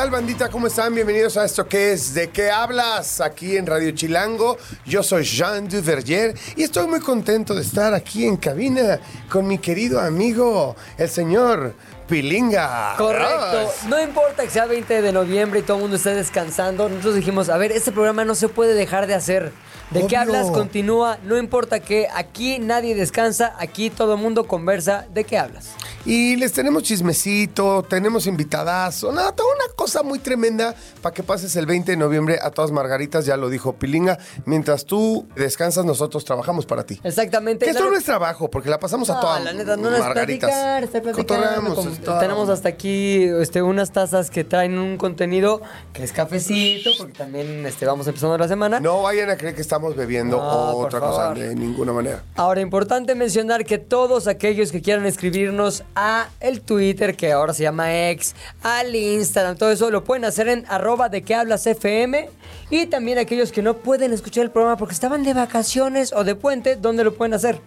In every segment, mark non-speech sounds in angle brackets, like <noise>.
Hola, hola, ¿qué tal bandita? ¿Cómo están? Bienvenidos a esto que es ¿De qué hablas? Aquí en Radio Chilango. Yo soy Jean Duverger y estoy muy contento de estar aquí en cabina con mi querido amigo, el señor Pilinga. Correcto. No importa que sea 20 de noviembre y todo el mundo esté descansando. Nosotros dijimos, a ver, este programa no se puede dejar de hacer. ¿De qué hablas? Continúa. No importa que aquí nadie descansa, aquí todo el mundo conversa. ¿De qué hablas? Y les tenemos chismecito, tenemos invitadazo, nada, toda una cosa muy tremenda para que pases el 20 de noviembre a todas Margaritas, ya lo dijo Pilinga. Mientras tú descansas, nosotros trabajamos para ti. Exactamente. Que esto no es trabajo, porque la pasamos a todas la neta, no, Margaritas. platicar, estar platicando. Tenemos hasta aquí este, unas tazas que traen un contenido que es cafecito, porque también este, vamos empezando la semana. No vayan a creer que estamos bebiendo No, por otra cosa de ninguna manera. Ahora, importante mencionar que todos aquellos que quieran escribirnos a el Twitter, que ahora se llama X, al Instagram, todo eso, lo pueden hacer en arroba de que hablas FM. Y también aquellos que no pueden escuchar el programa porque estaban de vacaciones o de puente, ¿dónde lo pueden hacer?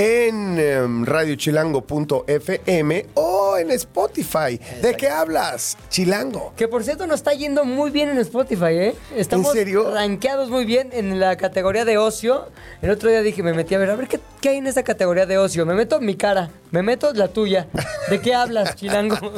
En em, radiochilango.fm o en Spotify. ¿De qué hablas? Chilango. Que por cierto nos está yendo muy bien en Spotify, ¿eh? Estamos ¿En serio? rankeados muy bien en la categoría de ocio. El otro día dije, me metí a ver, a ver qué, qué hay en esa categoría de ocio. Me meto mi cara, me meto la tuya. ¿De qué hablas, chilango? <laughs>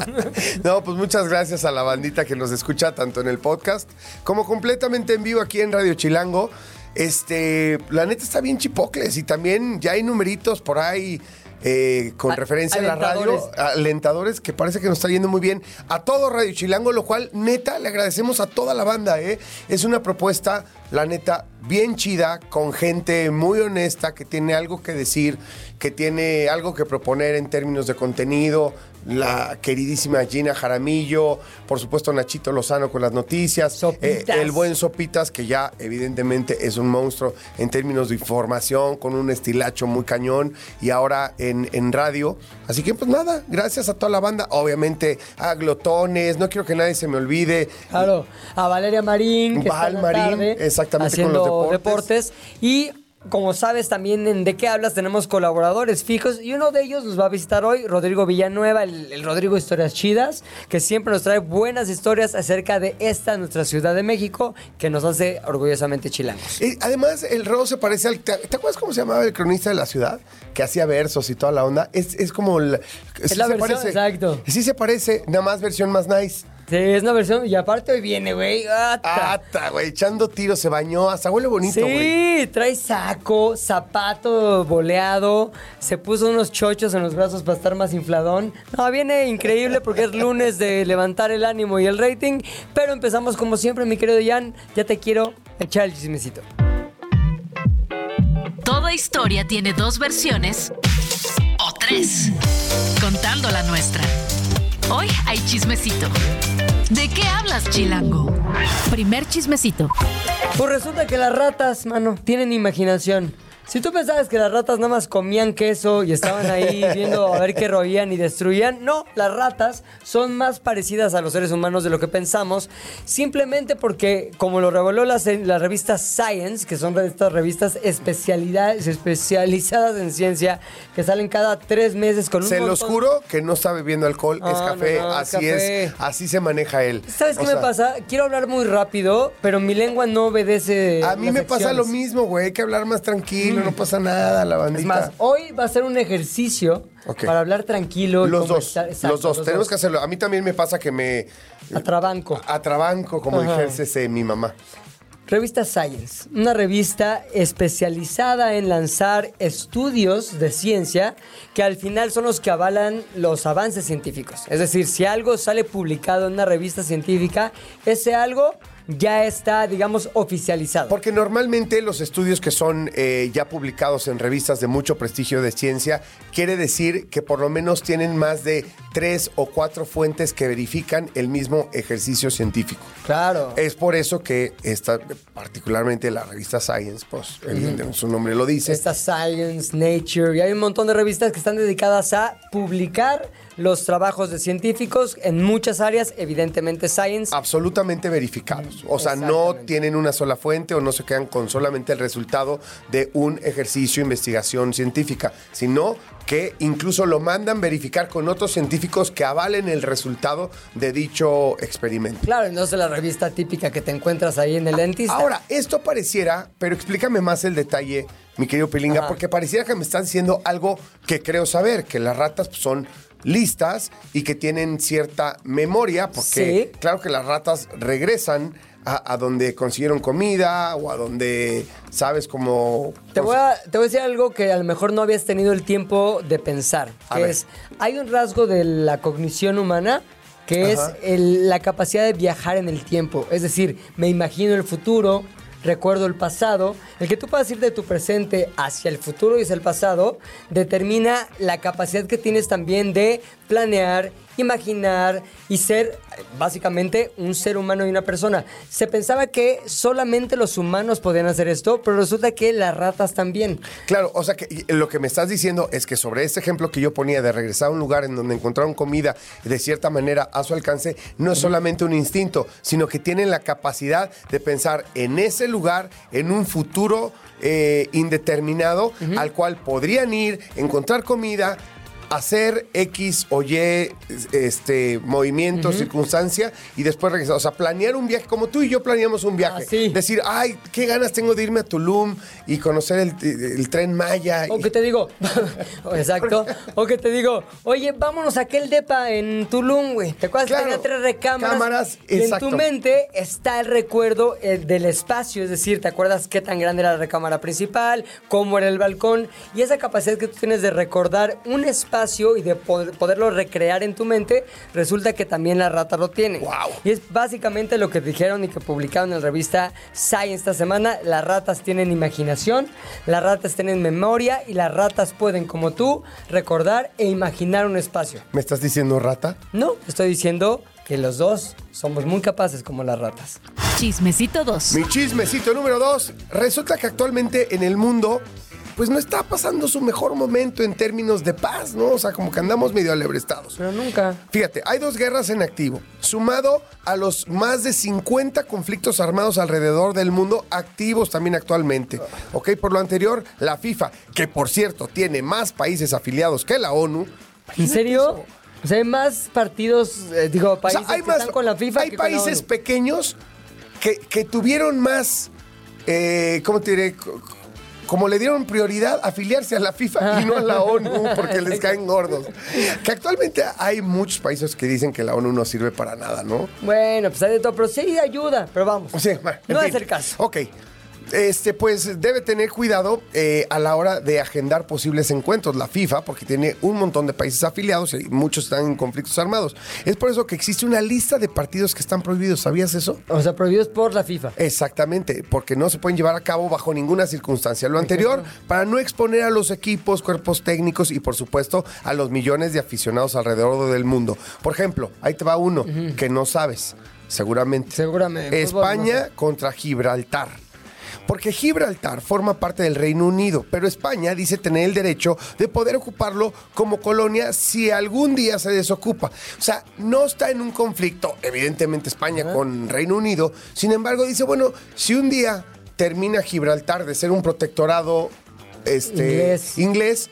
No, pues muchas gracias a la bandita que nos escucha tanto en el podcast como completamente en vivo aquí en Radio Chilango. Este, la neta está bien chipocles y también ya hay numeritos por ahí eh, con A- referencia a la radio, alentadores. alentadores que parece que nos está yendo muy bien a todo Radio Chilango, lo cual neta le agradecemos a toda la banda, ¿eh? Es una propuesta, la neta, bien chida, con gente muy honesta que tiene algo que decir, que tiene algo que proponer en términos de contenido. La queridísima Gina Jaramillo, por supuesto Nachito Lozano con las noticias, eh, el buen Sopitas que ya evidentemente es un monstruo en términos de información, con un estilacho muy cañón y ahora en, en radio. Así que pues nada, gracias a toda la banda, obviamente a Glotones, no quiero que nadie se me olvide. Claro, a Valeria Marín, que Val está Marín, tarde exactamente, con los deportes. Y como sabes también en De qué hablas tenemos colaboradores fijos y uno de ellos nos va a visitar hoy, Rodrigo Villanueva, el, el Rodrigo Historias Chidas, que siempre nos trae buenas historias acerca de esta nuestra Ciudad de México que nos hace orgullosamente chilangos. Eh, además, el Ro se parece al. ¿Te, te acuerdas cómo se llamaba el cronista de la ciudad? Que hacía versos y toda la onda. Es, es como. el- sí la versión, parece. exacto. Sí se parece, nada más versión más nice. Sí, es una versión y aparte hoy viene, güey. ¡Ata! Ata, güey, echando tiros, se bañó, hasta huele bonito, güey. Sí, trae saco, zapato boleado, se puso unos chochos en los brazos para estar más infladón. No, viene increíble porque es lunes de levantar el ánimo y el rating, pero empezamos como siempre, mi querido Jan, ya te quiero echar el chismecito. Toda historia tiene dos versiones o tres, contando la nuestra. Hoy hay chismecito. ¿De qué hablas, Chilango? Primer chismecito. Pues resulta que las ratas, mano, tienen imaginación. Si tú pensabas que las ratas nada más comían queso y estaban ahí <laughs> viendo a ver qué roían y destruían, no, las ratas son más parecidas a los seres humanos de lo que pensamos, simplemente porque, como lo reveló la, la revista Science, que son estas revistas especialidades, especializadas en ciencia, que salen cada tres meses con un Se los montón- juro que no está bebiendo alcohol, es café, no, no, es así café. es, así se maneja él. ¿Sabes O qué me pasa? Quiero hablar muy rápido, pero mi lengua no obedece. A mí me pasa lo mismo, güey, hay que hablar más tranquilo, no pasa nada, la bandita. Es más, hoy va a ser un ejercicio para hablar tranquilo. los dos, exacto, los dos, tenemos que hacerlo. A mí también me pasa que me Atrabanco. atrabanco, como dijese mi mamá. Revista Science, una revista especializada en lanzar estudios de ciencia que al final son los que avalan los avances científicos. Es decir, si algo sale publicado en una revista científica, ese algo ya está, digamos, oficializado. Porque normalmente los estudios que son eh, ya publicados en revistas de mucho prestigio de ciencia, quiere decir que por lo menos tienen más de tres o cuatro fuentes que verifican el mismo ejercicio científico. Claro. Es por eso que esta, particularmente la revista Science, pues su nombre lo dice, Está Science, Nature, y hay un montón de revistas que están dedicadas a publicar los trabajos de científicos en muchas áreas, evidentemente Science. absolutamente verificados. O sea, no tienen una sola fuente o no se quedan con solamente el resultado de un ejercicio de investigación científica, sino que incluso lo mandan verificar con otros científicos que avalen el resultado de dicho experimento. Claro, y no es la revista típica que te encuentras ahí en el dentista. Ahora, esto pareciera, pero explícame más el detalle, mi querido Pilinga, Ajá. porque pareciera que me estás diciendo algo que creo saber, que las ratas pues, son listas y que tienen cierta memoria, porque Sí. claro que las ratas regresan a, a donde consiguieron comida o a donde, sabes, como... Te voy, a, te voy a decir algo que a lo mejor no habías tenido el tiempo de pensar, A que ver. es, hay un rasgo de la cognición humana que Ajá. es el- la capacidad de viajar en el tiempo. Es decir, me imagino el futuro, recuerdo el pasado. El que tú puedas ir de tu presente hacia el futuro y hacia el pasado determina la capacidad que tienes también de planear, imaginar y ser eh, básicamente un ser humano y una persona. Se pensaba que solamente los humanos podían hacer esto, pero resulta que las ratas también. Claro, o sea que y lo que me estás diciendo es que sobre este ejemplo que yo ponía de regresar a un lugar en donde encontraron comida de cierta manera a su alcance, no es solamente un instinto, sino que tienen la capacidad de pensar en ese lugar, en un futuro eh, indeterminado, al cual podrían ir, encontrar comida, hacer X o Y este, movimiento, circunstancia y después regresar. O sea, planear un viaje, como tú y yo planeamos un viaje. Así. Decir, ay, qué ganas tengo de irme a Tulum y conocer el, el tren Maya. O que te digo, <laughs> exacto, o que te digo, oye, vámonos a aquel depa en Tulum, güey. ¿Te acuerdas Claro, que tenía tres recámaras? cámaras, y en tu mente está el recuerdo eh, del espacio, es decir, ¿te acuerdas qué tan grande era la recámara principal? ¿Cómo era el balcón? Y esa capacidad que tú tienes de recordar un espacio y de poder- poderlo recrear en tu mente, resulta que también la rata lo tiene. Guau. Y es básicamente lo que dijeron y que publicaron en la revista Science esta semana. Las ratas tienen imaginación, las ratas tienen memoria y las ratas pueden, como tú, recordar e imaginar un espacio. ¿Me estás diciendo rata? No, estoy diciendo que los dos somos muy capaces como las ratas. Chismecito 2. Mi chismecito número dos. Resulta que actualmente en el mundo, pues no está pasando su mejor momento en términos de paz, ¿no? O sea, como que andamos medio alebrestados. Pero nunca. Fíjate, hay dos guerras en activo, sumado a los más de 50 conflictos armados alrededor del mundo activos también actualmente. Ok, por lo anterior, la FIFA, que por cierto tiene más países afiliados que la ONU. ¿En serio? O sea, hay más partidos, eh, digo, O sea, países hay que más, están con la FIFA hay que con la países ONU. pequeños que, que tuvieron más, eh, ¿cómo te diré? Co- Como le dieron prioridad afiliarse a la FIFA y no a la ONU porque les <laughs> caen gordos. Que actualmente hay muchos países que dicen que la ONU no sirve para nada, ¿no? Bueno, pues hay de todo, pero sí ayuda, pero vamos. O sea, no es el caso. Ok. Este, pues debe tener cuidado eh, a la hora de agendar posibles encuentros. La FIFA, porque tiene un montón de países afiliados y muchos están en conflictos armados. Es por eso que existe una lista de partidos que están prohibidos. ¿Sabías eso? O sea, prohibidos por la FIFA. Exactamente, porque no se pueden llevar a cabo bajo ninguna circunstancia. Lo anterior, para no exponer a los equipos, cuerpos técnicos y por supuesto a los millones de aficionados alrededor del mundo. Por ejemplo, ahí te va uno que no sabes, seguramente. Seguramente. España contra Gibraltar. Porque Gibraltar forma parte del Reino Unido, pero España dice tener el derecho de poder ocuparlo como colonia si algún día se desocupa. O sea, no está en un conflicto, evidentemente España con Reino Unido, sin embargo dice, bueno, si un día termina Gibraltar de ser un protectorado este, Inglés. inglés,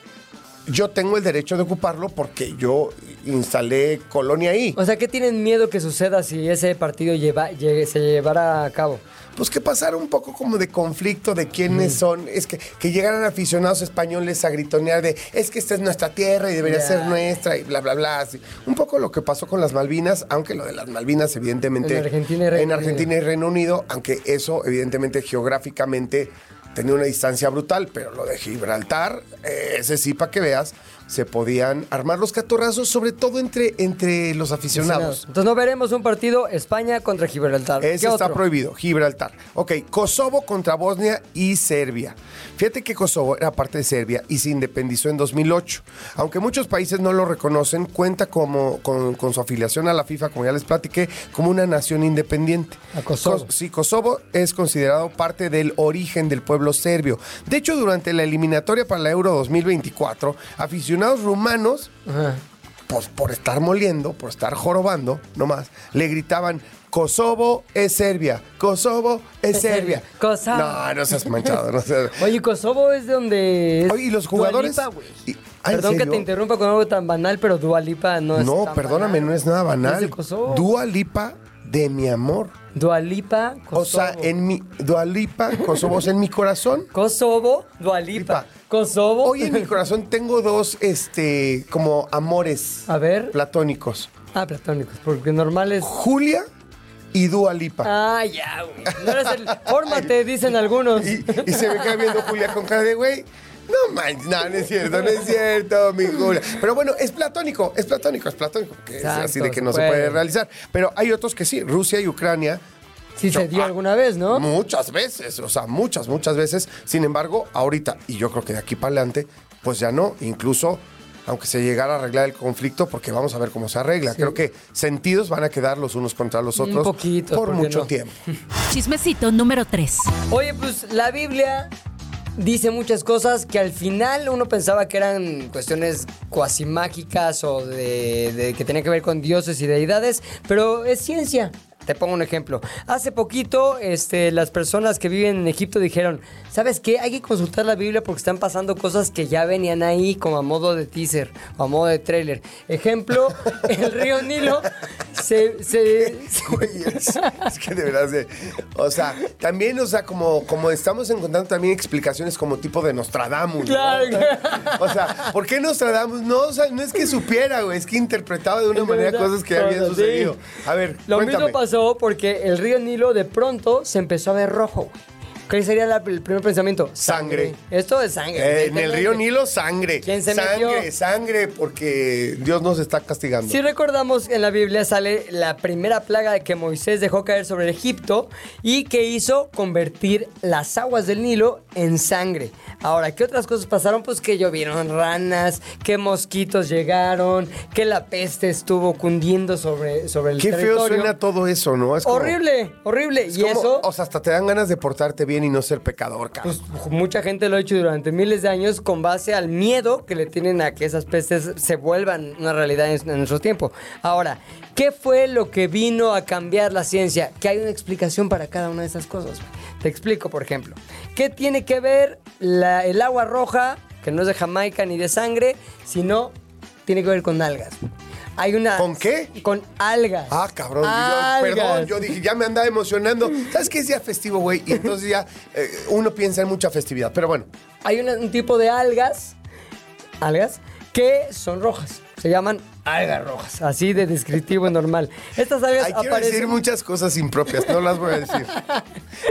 yo tengo el derecho de ocuparlo porque yo instalé colonia ahí. O sea, ¿qué tienen miedo que suceda si ese partido lleva, llegue- se llevara a cabo? pues que pasara un poco como de conflicto de quiénes son, es que, que llegaran aficionados españoles a gritonear de es que esta es nuestra tierra y debería ser nuestra y bla, bla, bla. así. Un poco lo que pasó con las Malvinas, aunque lo de las Malvinas evidentemente En Argentina y Reino en Argentina y Reino Unido, aunque eso evidentemente geográficamente tenía una distancia brutal, pero lo de Gibraltar, eh, ese sí para que veas, se podían armar los catorrazos, sobre todo entre, entre los aficionados. Entonces no veremos un partido España contra Gibraltar. ¿Qué Ese está otro? prohibido, Gibraltar. Ok, Kosovo contra Bosnia y Serbia. Fíjate que Kosovo era parte de Serbia y se independizó en 2008. Aunque muchos países no lo reconocen, cuenta como, con, con su afiliación a la FIFA, como ya les platiqué, como una nación independiente. A Kosovo. Kos- sí, Kosovo es considerado parte del origen del pueblo serbio. De hecho, durante la eliminatoria para la Euro 2024, aficionados rumanos Ajá. pues por estar moliendo, por estar jorobando, nomás, le gritaban, Kosovo es Serbia, Kosovo es Es Serbia. Kosovo. No, no seas manchado, no seas... <laughs> Oye, Kosovo es de donde es Oye, ¿y los jugadores? Y- ah, ¿en Perdón que te interrumpa con algo tan banal, pero Dualipa no es No, tan perdóname, banal. no es nada banal. Es de Kosovo. Dua Lipa de mi amor. Dualipa, Kosovo. O sea, en mi Dua Lipa, Kosovo, o sea, en mi corazón. Kosovo, Dualipa. Lipa. Kosovo. Hoy en mi corazón tengo dos, este, como amores A ver. platónicos. Ah, platónicos, porque normales. Julia y Dua Lipa. Ah, ya, güey. No eres el. Fórmate, dicen algunos. Y, y se me queda viendo Julia con cara de güey. No manches, no, no es cierto, no es cierto, mi Julia. Pero bueno, es platónico, es platónico, es platónico. Que es Exacto, así de que no se puede. puede realizar. Pero hay otros que sí, Rusia y Ucrania. Sí se dio Ah, alguna vez, ¿no? Muchas veces, o sea, muchas, muchas veces. Sin embargo, ahorita, y yo creo que de aquí para adelante, pues ya no, incluso aunque se llegara a arreglar el conflicto, porque vamos a ver cómo se arregla. Creo que sentidos van a quedar los unos contra los Un otros poquito, por ¿por qué mucho no? tiempo. <laughs> Chismecito número 3. Oye, pues la Biblia dice muchas cosas que al final uno pensaba que eran cuestiones cuasi mágicas o de, de que tenían que ver con dioses y deidades, pero es ciencia. Te pongo un ejemplo. Hace poquito, este, las personas que viven en Egipto dijeron, ¿sabes qué? Hay que consultar la Biblia porque están pasando cosas que ya venían ahí como a modo de teaser o a modo de trailer. Ejemplo, <laughs> el río Nilo se... se- Güey, es, es que de verdad, se- o sea, también, o sea, como, como estamos encontrando también explicaciones como tipo de Nostradamus. ¿no? Claro. O sea, ¿por qué Nostradamus? No, o sea, no es que supiera, güey, es que interpretaba de una manera cosas que habían sucedido. A ver, Lo cuéntame. mismo pasó porque el río Nilo de pronto se empezó a ver rojo. ¿Qué sería la- el primer pensamiento? Sangre. Esto es sangre. Eh, en el río Nilo, sangre. ¿Quién se sangre, metió? sangre, porque Dios nos está castigando. Si recordamos, en la Biblia sale la primera plaga que Moisés dejó caer sobre Egipto y que hizo convertir las aguas del Nilo en sangre. Ahora, ¿qué otras cosas pasaron? Pues que llovieron ranas, que mosquitos llegaron, que la peste estuvo cundiendo sobre, sobre el Qué feo territorio. suena todo eso, ¿no? Es como- Horrible, horrible. es y como- eso... O sea, hasta te dan ganas de portarte bien y no ser pecador. Pues mucha gente lo ha hecho durante miles de años con base al miedo que le tienen a que esas pestes se vuelvan una realidad en, en nuestro tiempo. Ahora, ¿qué fue lo que vino a cambiar la ciencia? Que hay una explicación para cada una de esas cosas. Te explico, por ejemplo. ¿Qué tiene que ver el agua roja, que no es de Jamaica ni de sangre, sino tiene que ver con algas? Hay una... ¿Con qué? Con algas. Ah, cabrón. yo- perdón, yo dije, ya me andaba emocionando. ¿Sabes qué es día festivo, güey? Y entonces ya eh, uno piensa en mucha festividad. Pero bueno, hay un tipo de algas, algas, que son rojas. Se llaman algas rojas, así de descriptivo y normal. Estas algas hay quiero aparecen. decir muchas cosas impropias. No las voy a decir. <laughs>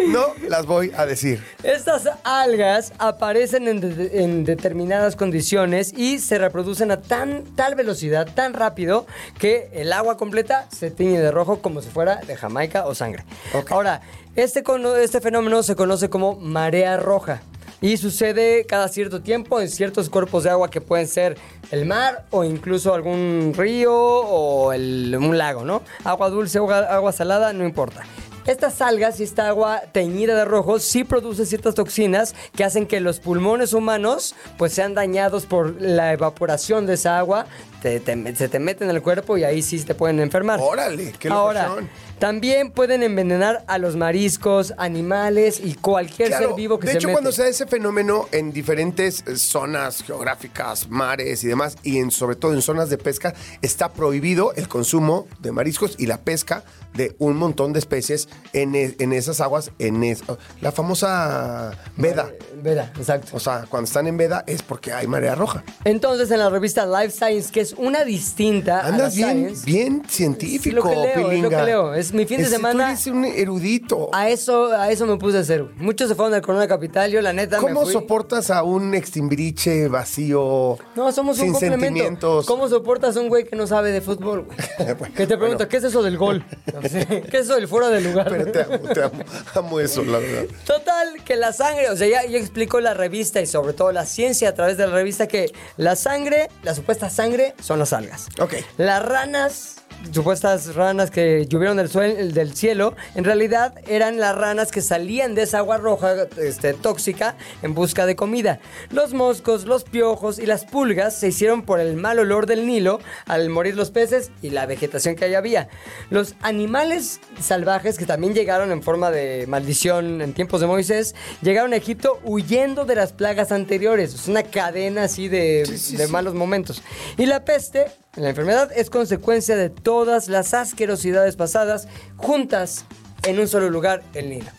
No las voy a decir. Estas algas aparecen en, de- en determinadas condiciones y se reproducen a tan tal velocidad, tan rápido, que el agua completa se tiñe de rojo como si fuera de Jamaica o sangre. Ahora, este, este fenómeno se conoce como marea roja y sucede cada cierto tiempo en ciertos cuerpos de agua que pueden ser el mar o incluso algún río o el- un lago, ¿no? Agua dulce, agua, agua salada, no importa. Estas algas y esta agua teñida de rojo sí produce ciertas toxinas que hacen que los pulmones humanos pues sean dañados por la evaporación de esa agua, te- te- se te meten en el cuerpo y ahí sí te pueden enfermar. Órale, qué Ahora, también pueden envenenar a los mariscos, animales y cualquier Claro, ser vivo que de se hecho, mete. cuando se da ese fenómeno en diferentes eh, zonas geográficas, mares y demás, y en, sobre todo en zonas de pesca, está prohibido el consumo de mariscos y la pesca de un montón de especies en, e- en esas aguas, en es- la famosa veda. Veda, exacto. O sea, cuando están en veda es porque hay marea roja. Entonces, en la revista Life Science, que es una distinta a la Andas bien, Science. bien Es científico, lo que leo, es lo que leo. Es mi fin de semana. Tú eres un erudito. A eso, a eso me puse a hacer. Muchos se fueron al Corona Capital, yo la neta me ¿Cómo fui. soportas a un extimbiriche vacío? No, somos un sin complemento. sentimientos? ¿Cómo soportas a un güey que no sabe de fútbol, güey? <laughs> que te pregunta, Bueno. ¿qué es eso del gol? <laughs> ¿Qué es eso del fuera del lugar? Pero te amo, te amo. Amo eso, la verdad. Total, que la sangre, o sea, ya, ya explicó la revista y sobre todo la ciencia a través de la revista que la sangre, la supuesta sangre, son las algas. Ok. Las ranas, supuestas ranas que llovieron del, suel- del cielo, en realidad eran las ranas que salían de esa agua roja este, tóxica en busca de comida. Los moscos, los piojos y las pulgas se hicieron por el mal olor del Nilo al morir los peces y la vegetación que ahí había. Los animales salvajes que también llegaron en forma de maldición en tiempos de Moisés, llegaron a Egipto huyendo de las plagas anteriores. Es una cadena así de, de malos momentos. Y la peste, la enfermedad, es consecuencia de todas las asquerosidades pasadas juntas en un solo lugar, el Nilo.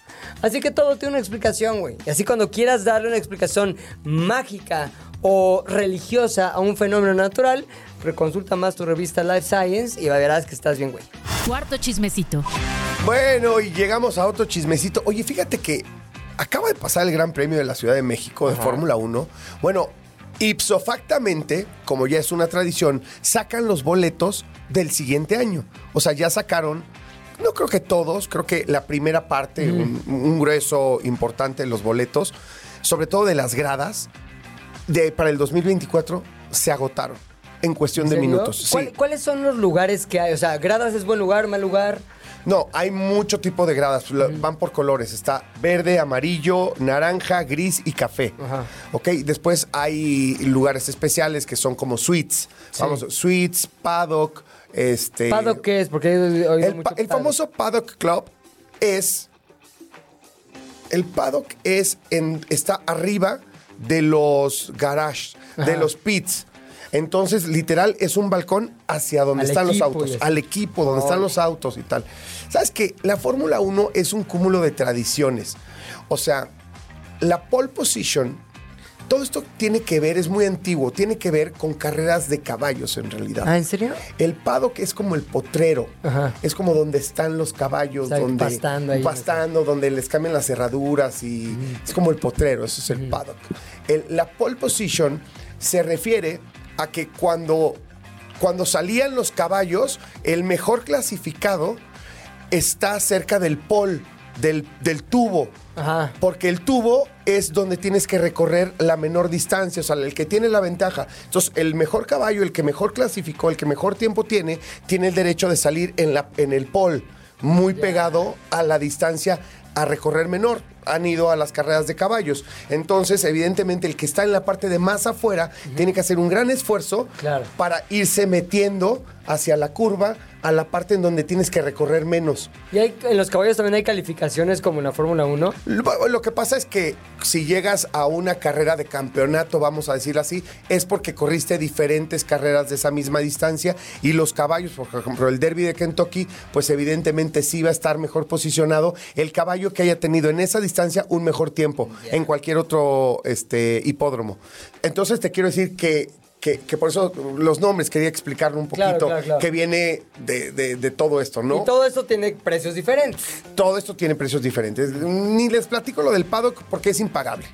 Así que todo tiene una explicación, güey. Y así cuando quieras darle una explicación mágica o religiosa a un fenómeno natural, reconsulta más tu revista Life Science y verás que estás bien, güey. Cuarto chismecito. Bueno, y llegamos a otro chismecito. Oye, fíjate que acaba de pasar el Gran Premio de la Ciudad de México de Fórmula 1. Bueno, ipso factamente, como ya es una tradición, sacan los boletos del siguiente año. O sea, ya sacaron, no creo que todos, creo que la primera parte, un, un grueso importante de los boletos, sobre todo de las gradas, de, para el 2024 se agotaron en cuestión ¿En de minutos. Sí. ¿Cuál- ¿Cuáles son los lugares que hay? O sea, Gradas es buen lugar, mal lugar. No, hay mucho tipo de gradas. Van por colores. Está verde, amarillo, naranja, gris y café. Ajá. Ok, después hay lugares especiales que son como suites. Vamos, suites, paddock, este... ¿Paddock qué es? Porque he oído El, mucho pa- el paddock. famoso paddock club es... El paddock es en, está arriba de los garages, de los pits. Entonces, literal, es un balcón hacia donde Al están los equipo autos, al equipo, donde están los autos y tal. ¿Sabes qué? La Fórmula 1 es un cúmulo de tradiciones. O sea, la pole position, todo esto tiene que ver, es muy antiguo, tiene que ver con carreras de caballos en realidad. Ah, ¿en serio? El paddock es como el potrero. Ajá. Es como donde están los caballos, O sea, donde pastando ahí. pastando, donde les cambian las cerraduras y es como el potrero, eso es el paddock. El- la pole position se refiere a que cuando, cuando salían los caballos, el mejor clasificado está cerca del pole, del, del tubo. Ajá. Porque el tubo es donde tienes que recorrer la menor distancia, o sea, el que tiene la ventaja. Entonces, el mejor caballo, el que mejor clasificó, el que mejor tiempo tiene, tiene el derecho de salir en, la, en el pole, muy pegado a la distancia a recorrer menor. Han ido a las carreras de caballos. Entonces, evidentemente, el que está en la parte de más afuera tiene que hacer un gran esfuerzo Claro. para irse metiendo hacia la curva, a la parte en donde tienes que recorrer menos. ¿Y hay, en los caballos también hay calificaciones como en la Fórmula 1? Lo, lo que pasa es que si llegas a una carrera de campeonato, vamos a decirlo así, es porque corriste diferentes carreras de esa misma distancia y los caballos, por ejemplo, el Derby de Kentucky, pues evidentemente sí va a estar mejor posicionado el caballo que haya tenido en esa distancia un mejor tiempo en cualquier otro este, hipódromo. Entonces te quiero decir que... Que, que por eso los nombres quería explicarlo un Claro, poquito, claro, claro. que viene de, de- de todo esto, ¿no? Y todo esto tiene precios diferentes. todo esto tiene precios diferentes. Ni les platico lo del paddock porque es impagable.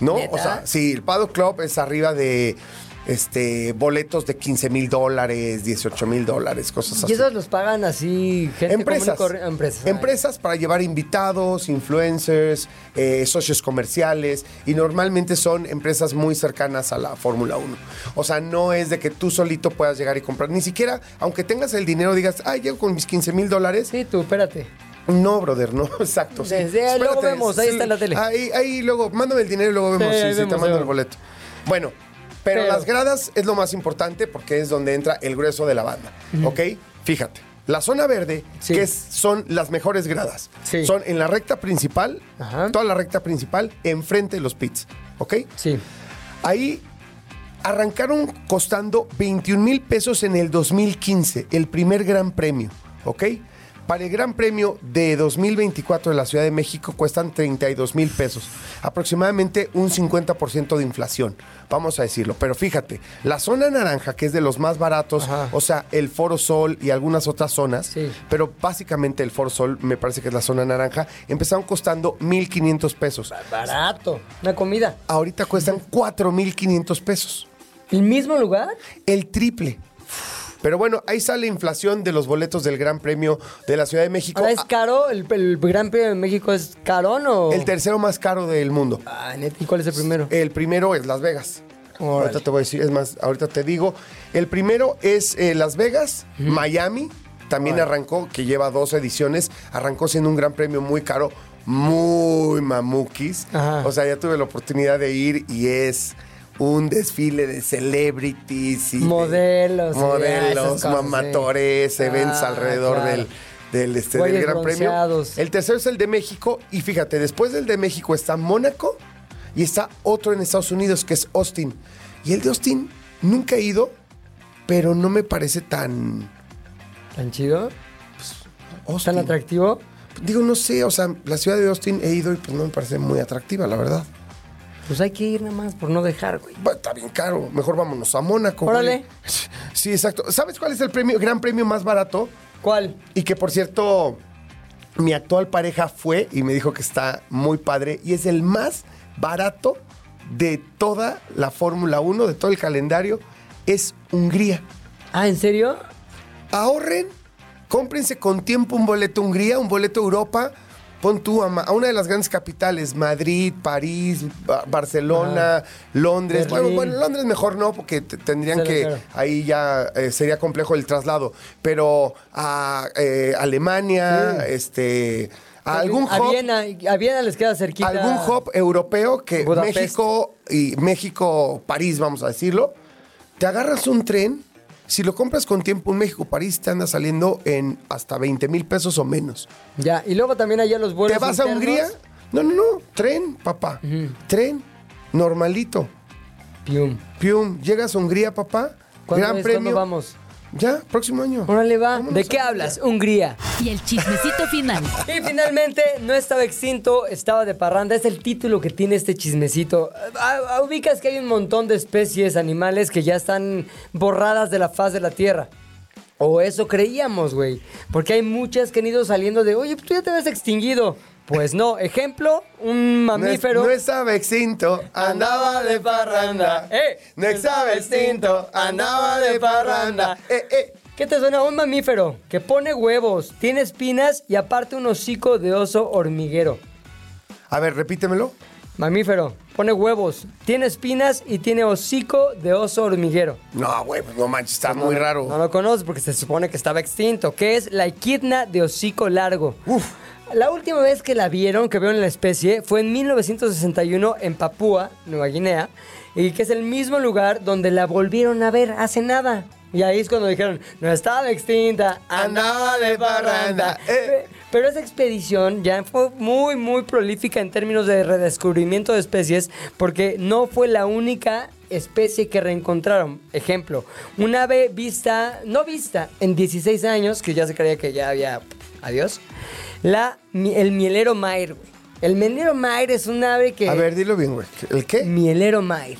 ¿No? ¿Neta? O sea, sí, el paddock club es arriba de este boletos de 15 mil dólares, 18 mil dólares, cosas así. Y esos los pagan así gente Empresas. común y empresas. Empresas para llevar invitados, influencers, eh, socios comerciales y normalmente son empresas muy cercanas a la Fórmula 1. O sea, no es de que tú solito puedas llegar y comprar. Ni siquiera, aunque tengas el dinero, digas, ay, llego con mis 15 mil dólares. Sí, tú, espérate. No, brother, no, <laughs> exacto. sí. Ahí, luego vemos, ahí está en la tele. Ahí, ahí luego, mándame el dinero y luego vemos Sí, si, si te mando el boleto. Bueno, pero, Pero- las gradas es lo más importante porque es donde entra el grueso de la banda, ¿ok? Fíjate, la zona verde, Sí. que es- son las mejores gradas, Sí. son en la recta principal, Ajá. toda la recta principal, enfrente de los pits, ¿ok? Sí. Ahí arrancaron costando 21 mil pesos en el 2015, el primer gran premio, ¿ok? Para el Gran Premio de 2024 de la Ciudad de México cuestan 32 mil pesos, aproximadamente un 50% de inflación, vamos a decirlo. Pero fíjate, la zona naranja, que es de los más baratos, Ajá. o sea, el Foro Sol y algunas otras zonas, Sí. pero básicamente el Foro Sol me parece que es la zona naranja, empezaron costando 1.500 pesos. Barato. Una comida. Ahorita cuestan 4.500 pesos. ¿El mismo lugar? El triple. Pero bueno, ahí sale inflación de los boletos del Gran Premio de la Ciudad de México. Ahora es Ah, caro. ¿El, el Gran Premio de México es carón o...? El tercero más caro del mundo. Ah, neta, ¿Y cuál es el primero? El primero es Las Vegas. Órale. Ahorita te voy a decir, es más, ahorita te digo. El primero es eh, Las Vegas, Miami. También arrancó, que lleva dos ediciones. Arrancó siendo un gran premio muy caro, muy mamukis. Ajá. O sea, ya tuve la oportunidad de ir y es un desfile de celebrities y de Modelos, modelos, cosas, mamatores, sí. eventos Ah, alrededor claro. del, del, este, del Gran Premio. El tercero es el de México. Y fíjate, después del de México está Mónaco y está otro en Estados Unidos que es Austin. Y el de Austin nunca he ido, pero no me parece tan. ¿Tan chido? Austin. ¿Tan atractivo? Digo, no sé, o sea, la ciudad de Austin he ido y pues no me parece muy atractiva, la verdad. Pues hay que ir nada más por no dejar, güey. Bueno, está bien caro. Mejor vámonos a Mónaco. Órale. güey. <laughs> Sí, exacto. ¿Sabes cuál es el premio, gran premio más barato? ¿Cuál? Y que por cierto, mi actual pareja fue y me dijo que está muy padre y es el más barato de toda la Fórmula 1, de todo el calendario, es Hungría. Ah, ¿en serio? Ahorren, cómprense con tiempo un boleto a Hungría, un boleto a Europa. Pon tú a, una de las grandes capitales, Madrid, París, Ba- Barcelona, Londres. Bueno, Londres mejor no, porque te- tendrían Claro, que, claro. ahí ya eh, sería complejo el traslado. Pero a eh, Alemania, este, a algún a hub, Viena, a Viena les queda cerquita. algún hub europeo que Budapest. México y México, París, vamos a decirlo, te agarras un tren, si lo compras con tiempo en México, París te anda saliendo en hasta 20 mil pesos o menos. Ya, y luego también allá los vuelos ¿Te vas a. Hungría? No, no, no, tren, papá, tren, normalito. Pium. Pium, llegas a Hungría, papá, ¿Cuándo gran es? premio. ¿Cuándo vamos? Ya, próximo año. Órale, va. Vámonos ¿De qué hablas? Hungría. Y el chismecito final. <laughs> Y finalmente, no estaba extinto, estaba de parranda. Es el título que tiene este chismecito. Ah, ah, ubicas que hay un montón de especies animales que ya están borradas de la faz de la Tierra. O eso creíamos, güey. Porque hay muchas que han ido saliendo de, oye, tú ya te ves extinguido. Pues no. Ejemplo, un mamífero. No estaba extinto, andaba de parranda. Eh. No estaba extinto, andaba de parranda. Eh, eh. ¿Qué te suena? Un mamífero que pone huevos, tiene espinas y aparte un hocico de oso hormiguero. A ver, repítemelo. Mamífero, pone huevos, tiene espinas y tiene hocico de oso hormiguero. No, güey, pues no manches, está muy raro. No lo conoces porque se supone que estaba extinto, que es la equidna de hocico largo. La última vez que la vieron, que vieron la especie, fue en 1961 en Papúa, Nueva Guinea, y que es el mismo lugar donde la volvieron a ver hace nada. Y ahí es cuando dijeron, no estaba extinta, andaba de parranda. Eh. Pero esa expedición ya fue muy, muy prolífica en términos de redescubrimiento de especies, porque no fue la única especie que reencontraron. Ejemplo, un ave vista, no vista, en 16 años, que ya se creía que ya había, adiós, la, el mielero mair. güey. El mielero mair es un ave que... A ver, dilo bien, güey. ¿El qué? Mielero mair.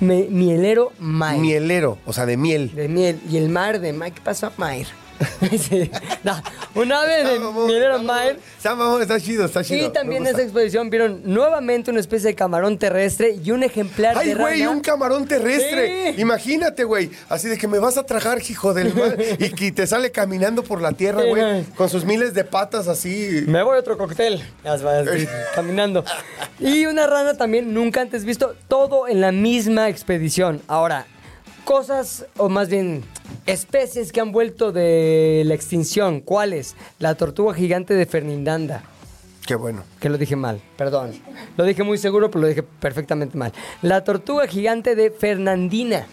Me- mielero mair. Mielero, o sea, de miel. De miel. Y el mar de mair. ¿Qué pasó? <laughs> <laughs> Sí. No, un ave de mielero mair Está, mamón, está chido, está chido. y también en esa gusta. expedición vieron nuevamente una especie de camarón terrestre y un ejemplar Ay, de güey, rana. un camarón terrestre. Sí. Imagínate, güey. Así de que me vas a tragar, hijo del mal. <laughs> y que te sale caminando por la tierra, Sí, güey. Con sus miles de patas así. Me voy a otro cóctel. <laughs> Caminando. Y una rana también nunca antes visto. Todo en la misma expedición. Ahora, cosas, o más bien especies que han vuelto de la extinción. ¿Cuáles? La tortuga gigante de Fernindanda. Qué bueno. Que lo dije mal, perdón. Lo dije muy seguro, pero lo dije perfectamente mal. La tortuga gigante de Fernandina.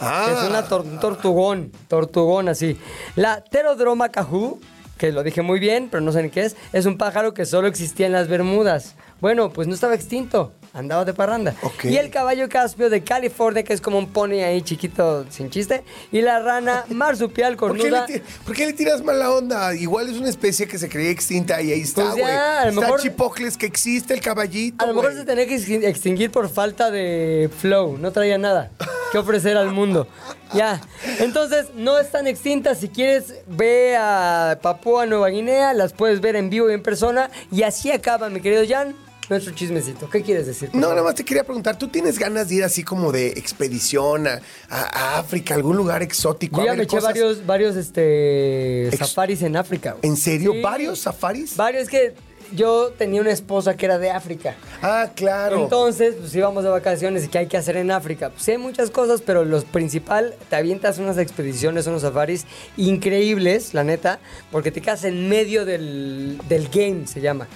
Ah. Que es una tor- un tortugón, tortugón así. La Pterodroma cajú, que lo dije muy bien, pero no sé ni qué es, es un pájaro que solo existía en las Bermudas. Bueno, pues no estaba extinto. Andaba de parranda. Ok. Y el caballo caspio de California, que es como un pony ahí chiquito, sin chiste. Y la rana <laughs> marsupial ¿Por qué, cornuda. le, por qué le tiras mala onda? Igual es una especie que se creía extinta y ahí está, Pues güey. ya, a lo está mejor- Chipocles que existe el caballito. A lo mejor güey. se tenía que extin- extinguir por falta de flow, no traía nada que ofrecer al mundo. <laughs> Ya, entonces no están extintas. Si quieres, ve a Papúa Nueva Guinea, las puedes ver en vivo y en persona. Y así acaba, mi querido Jan, nuestro chismecito. ¿Qué quieres decir? No, nada más te quería preguntar, ¿tú tienes ganas de ir así como de expedición a, a- a África, algún lugar exótico? Yo a ya ver me eché cosas? varios, varios este, Ex- safaris en África. güey. ¿En serio? Sí. ¿Varios safaris? Varios, es que yo tenía una esposa que era de África. Ah, claro. Entonces, pues íbamos de vacaciones y qué hay que hacer en África. Pues hay muchas cosas, pero lo principal, te avientas unas expediciones, unos safaris increíbles, la neta, porque te quedas en medio del, del game, se llama.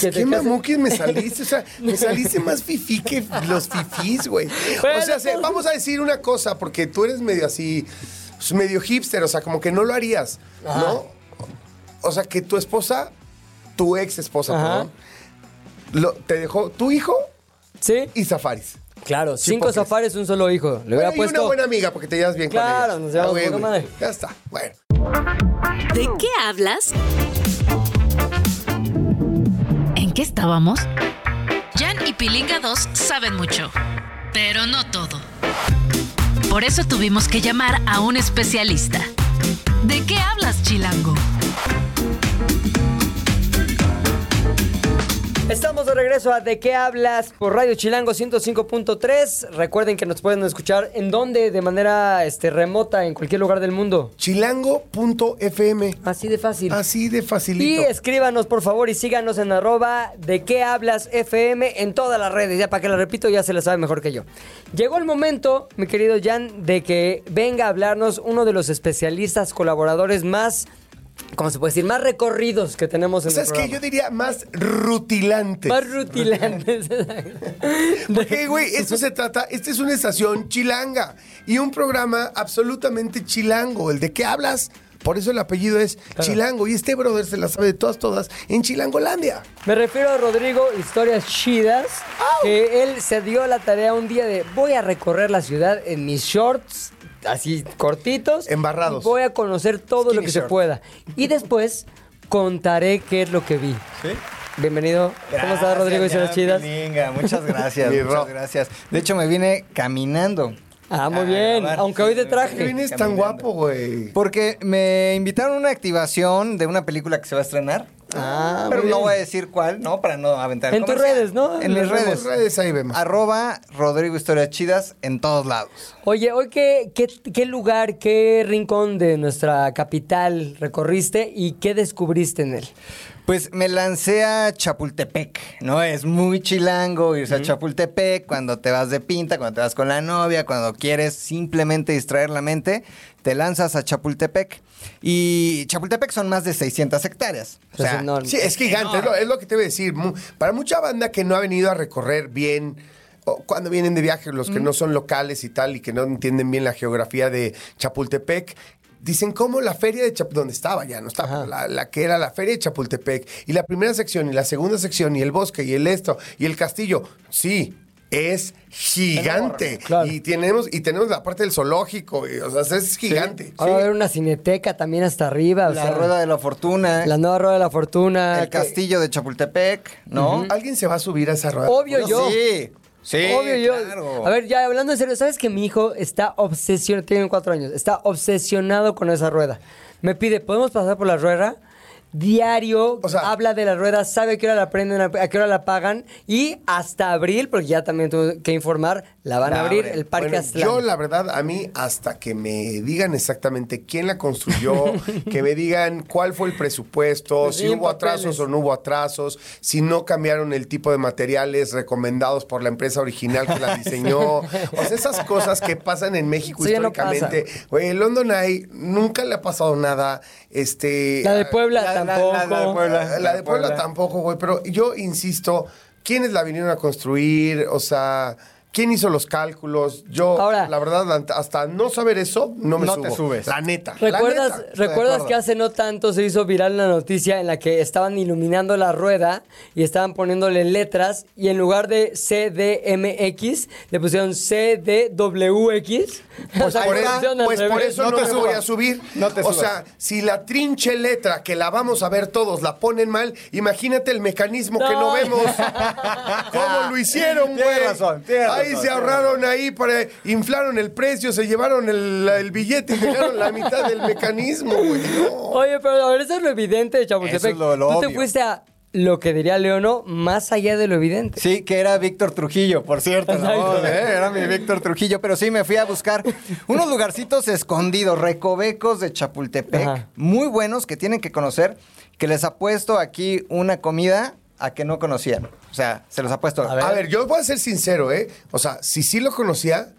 Que ¿Qué mamuquis me saliste? O sea, <laughs> me saliste más fifí que los fifís, güey. Bueno, O sea, se- vamos a decir una cosa, porque tú eres medio así, pues, medio hipster, o sea, como que no lo harías, ¿no? O sea, que tu esposa, tu ex esposa, Ajá. perdón, lo- te dejó tu hijo Sí, y safaris. claro, cinco safaris, un solo hijo. Le Bueno, y una buena amiga, porque te llevas bien Claro, con ella. nos llevamos Ah, madre. Ya está, bueno. ¿De qué hablas? ¿En qué estábamos? Jan y Pilinga 2 saben mucho, pero no todo. Por eso tuvimos que llamar a un especialista. ¿De qué hablas, Chilango? Estamos de regreso a ¿De qué hablas? por Radio Chilango 105.3. Recuerden que nos pueden escuchar en donde, de manera este, remota, en cualquier lugar del mundo. Chilango.fm. Así de fácil. Así de Y facilito. escríbanos, por favor, y síganos en arroba de qué hablas FM en todas las redes. Ya para que la repito, ya se la sabe mejor que yo. Llegó el momento, mi querido Jan, de que venga a hablarnos uno de los especialistas colaboradores más, ¿cómo se puede decir? Más recorridos que tenemos en O sea, el es que yo diría más rutilantes. Más rutilantes. <laughs> Porque, güey, esto se trata, esta es una estación chilanga y un programa absolutamente chilango. El de qué hablas, por eso el apellido es Chilango. Y este brother se la sabe de todas, todas en Chilangolandia. Me refiero a Rodrigo Historias Chidas, que él se dio la tarea un día de voy a recorrer la ciudad en mis shorts, así cortitos. Embarrados. Voy a conocer todo lo que se pueda. Y después contaré qué es lo que vi. ¿Sí? Bienvenido. ¿Cómo estás, Rodrigo ya, Chidas? Muchas gracias, <laughs> muchas gracias. De hecho, me vine caminando. Ah, muy bien. grabar. Aunque hoy de traje. ¿Qué vienes tan guapo, güey? Porque me invitaron a una activación de una película que se va a estrenar. Ah, pero muy no bien. voy a decir cuál, ¿no? Para no aventar En tus redes, ¿no? En mis redes. Las redes ahí vemos. Arroba Rodrigo Historias Chidas en todos lados. Oye, hoy qué, qué, qué lugar, qué rincón de nuestra capital recorriste y qué descubriste en él. Pues me lancé a Chapultepec, ¿no? Es muy chilango irse a Chapultepec cuando te vas de pinta, cuando te vas con la novia, cuando quieres simplemente distraer la mente, te lanzas a Chapultepec. Y Chapultepec son más de 600 hectáreas. O Es sea, enorme. Sí, es gigante, es lo, es lo que te voy a decir. Para mucha banda que no ha venido a recorrer bien, o cuando vienen de viaje, los que no son locales y tal, y que no entienden bien la geografía de Chapultepec, dicen cómo la feria de Chapultepec, donde estaba ya, no estaba, la, la que era la feria de Chapultepec, y la primera sección, y la segunda sección, y el bosque, y el esto, y el castillo, sí. Es gigante. Claro. Y tenemos, y tenemos la parte del zoológico. y, o sea, es gigante. Ahora va a haber una cineteca también hasta arriba. o la sea, Rueda de la Fortuna, La nueva rueda de la fortuna. el que- castillo de Chapultepec, ¿no? ¿Alguien se va a subir a esa rueda? Obvio Yo yo. Sí, sí, Obvio yo. claro. A ver, ya hablando en serio, ¿sabes que mi hijo está obsesionado, tiene cuatro años, está obsesionado con esa rueda? Me pide, ¿podemos pasar por la rueda? Diario O sea- habla de la rueda, sabe a qué hora la prenden, a qué hora la pagan y hasta abril, porque ya también tuve que informar, la van a abrir el Parque Bueno, Aztlán. yo, la verdad, a mí, hasta que me digan exactamente quién la construyó, <laughs> que me digan cuál fue el presupuesto, Pues si hubo atrasos o no hubo atrasos, si no cambiaron el tipo de materiales recomendados por la empresa original que la <laughs> diseñó. o sea, esas cosas que pasan en México no históricamente. Güey, el London Eye nunca le ha pasado nada. Este, La de Puebla La- la- tampoco. la- la de Puebla. la de Puebla tampoco, güey, pero yo insisto, ¿quiénes la vinieron a construir? O sea, quién hizo los cálculos. Yo, Ahora- la verdad, hasta no saber eso, no me No subo. te subes. La neta. la ¿Recuerdas, neta, ¿recuerdas que hace no tanto se hizo viral una noticia en la que estaban iluminando la rueda y estaban poniéndole letras y en lugar de CDMX le pusieron CDWX? <laughs> O sea, Por al pues por eso No no, te me voy a subir. No te o subas. sea, si la trinche letra que la vamos a ver todos la ponen mal, imagínate el mecanismo que no vemos. <laughs> ¿Cómo lo hicieron, Tienes güey? razón, tienes Ahí se ahorraron ahí para inflaron el precio, se llevaron el, el billete y dejaron la mitad del mecanismo, güey. No. Oye, pero a ver, eso es lo evidente de Chapultepec. Eso es lo- lo Tú te fuiste a lo que diría Leono, más allá de lo evidente. Sí, que era Víctor Trujillo, por cierto. voz, ¿eh? Era mi Víctor Trujillo, pero sí me fui a buscar unos lugarcitos escondidos, recovecos de Chapultepec, Ajá. muy buenos que tienen que conocer, que les ha puesto aquí una comida a que no conocían. O sea, se los ha puesto. A ver. A ver, yo voy a ser sincero, ¿eh? O sea, si sí lo conocía,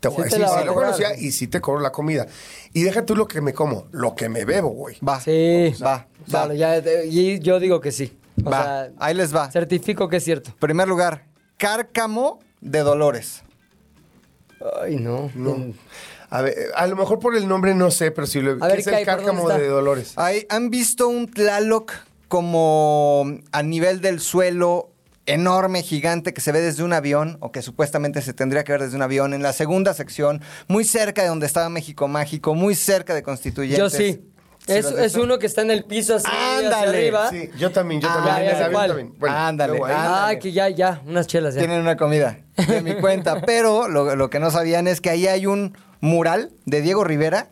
te voy Sí a decir, sí lo conocía y sí te cobro la comida. Y deja tú lo que me como, lo que me bebo, güey. Va. Sí, Va, va. Vale, ya, eh, y yo digo que sí. O Va. sea, Ahí les va. certifico que es cierto. Primer lugar, Cárcamo de Dolores. Ay, no. No. A ver, a lo mejor por el nombre no sé, pero si lo A ver, ¿qué es el ¿Por cárcamo de Dolores. Ahí, ¿Han visto un Tlaloc como a nivel del suelo enorme, gigante, que se ve desde un avión, o que supuestamente se tendría que ver desde un avión, en la segunda sección, muy cerca de donde estaba México Mágico, muy cerca de Constituyentes? Yo sí. ¿Sí Es, uno que está en el piso así hacia Ándale, arriba. Sí, yo también, yo Ah, también. ya, el ya, avión ¿cuál? también. Bueno, Ándale, luego ándale. Ah, que ya, ya, unas chelas ya. Tienen una comida de mi cuenta, <laughs> pero lo, lo que no sabían es que ahí hay un mural de Diego Rivera,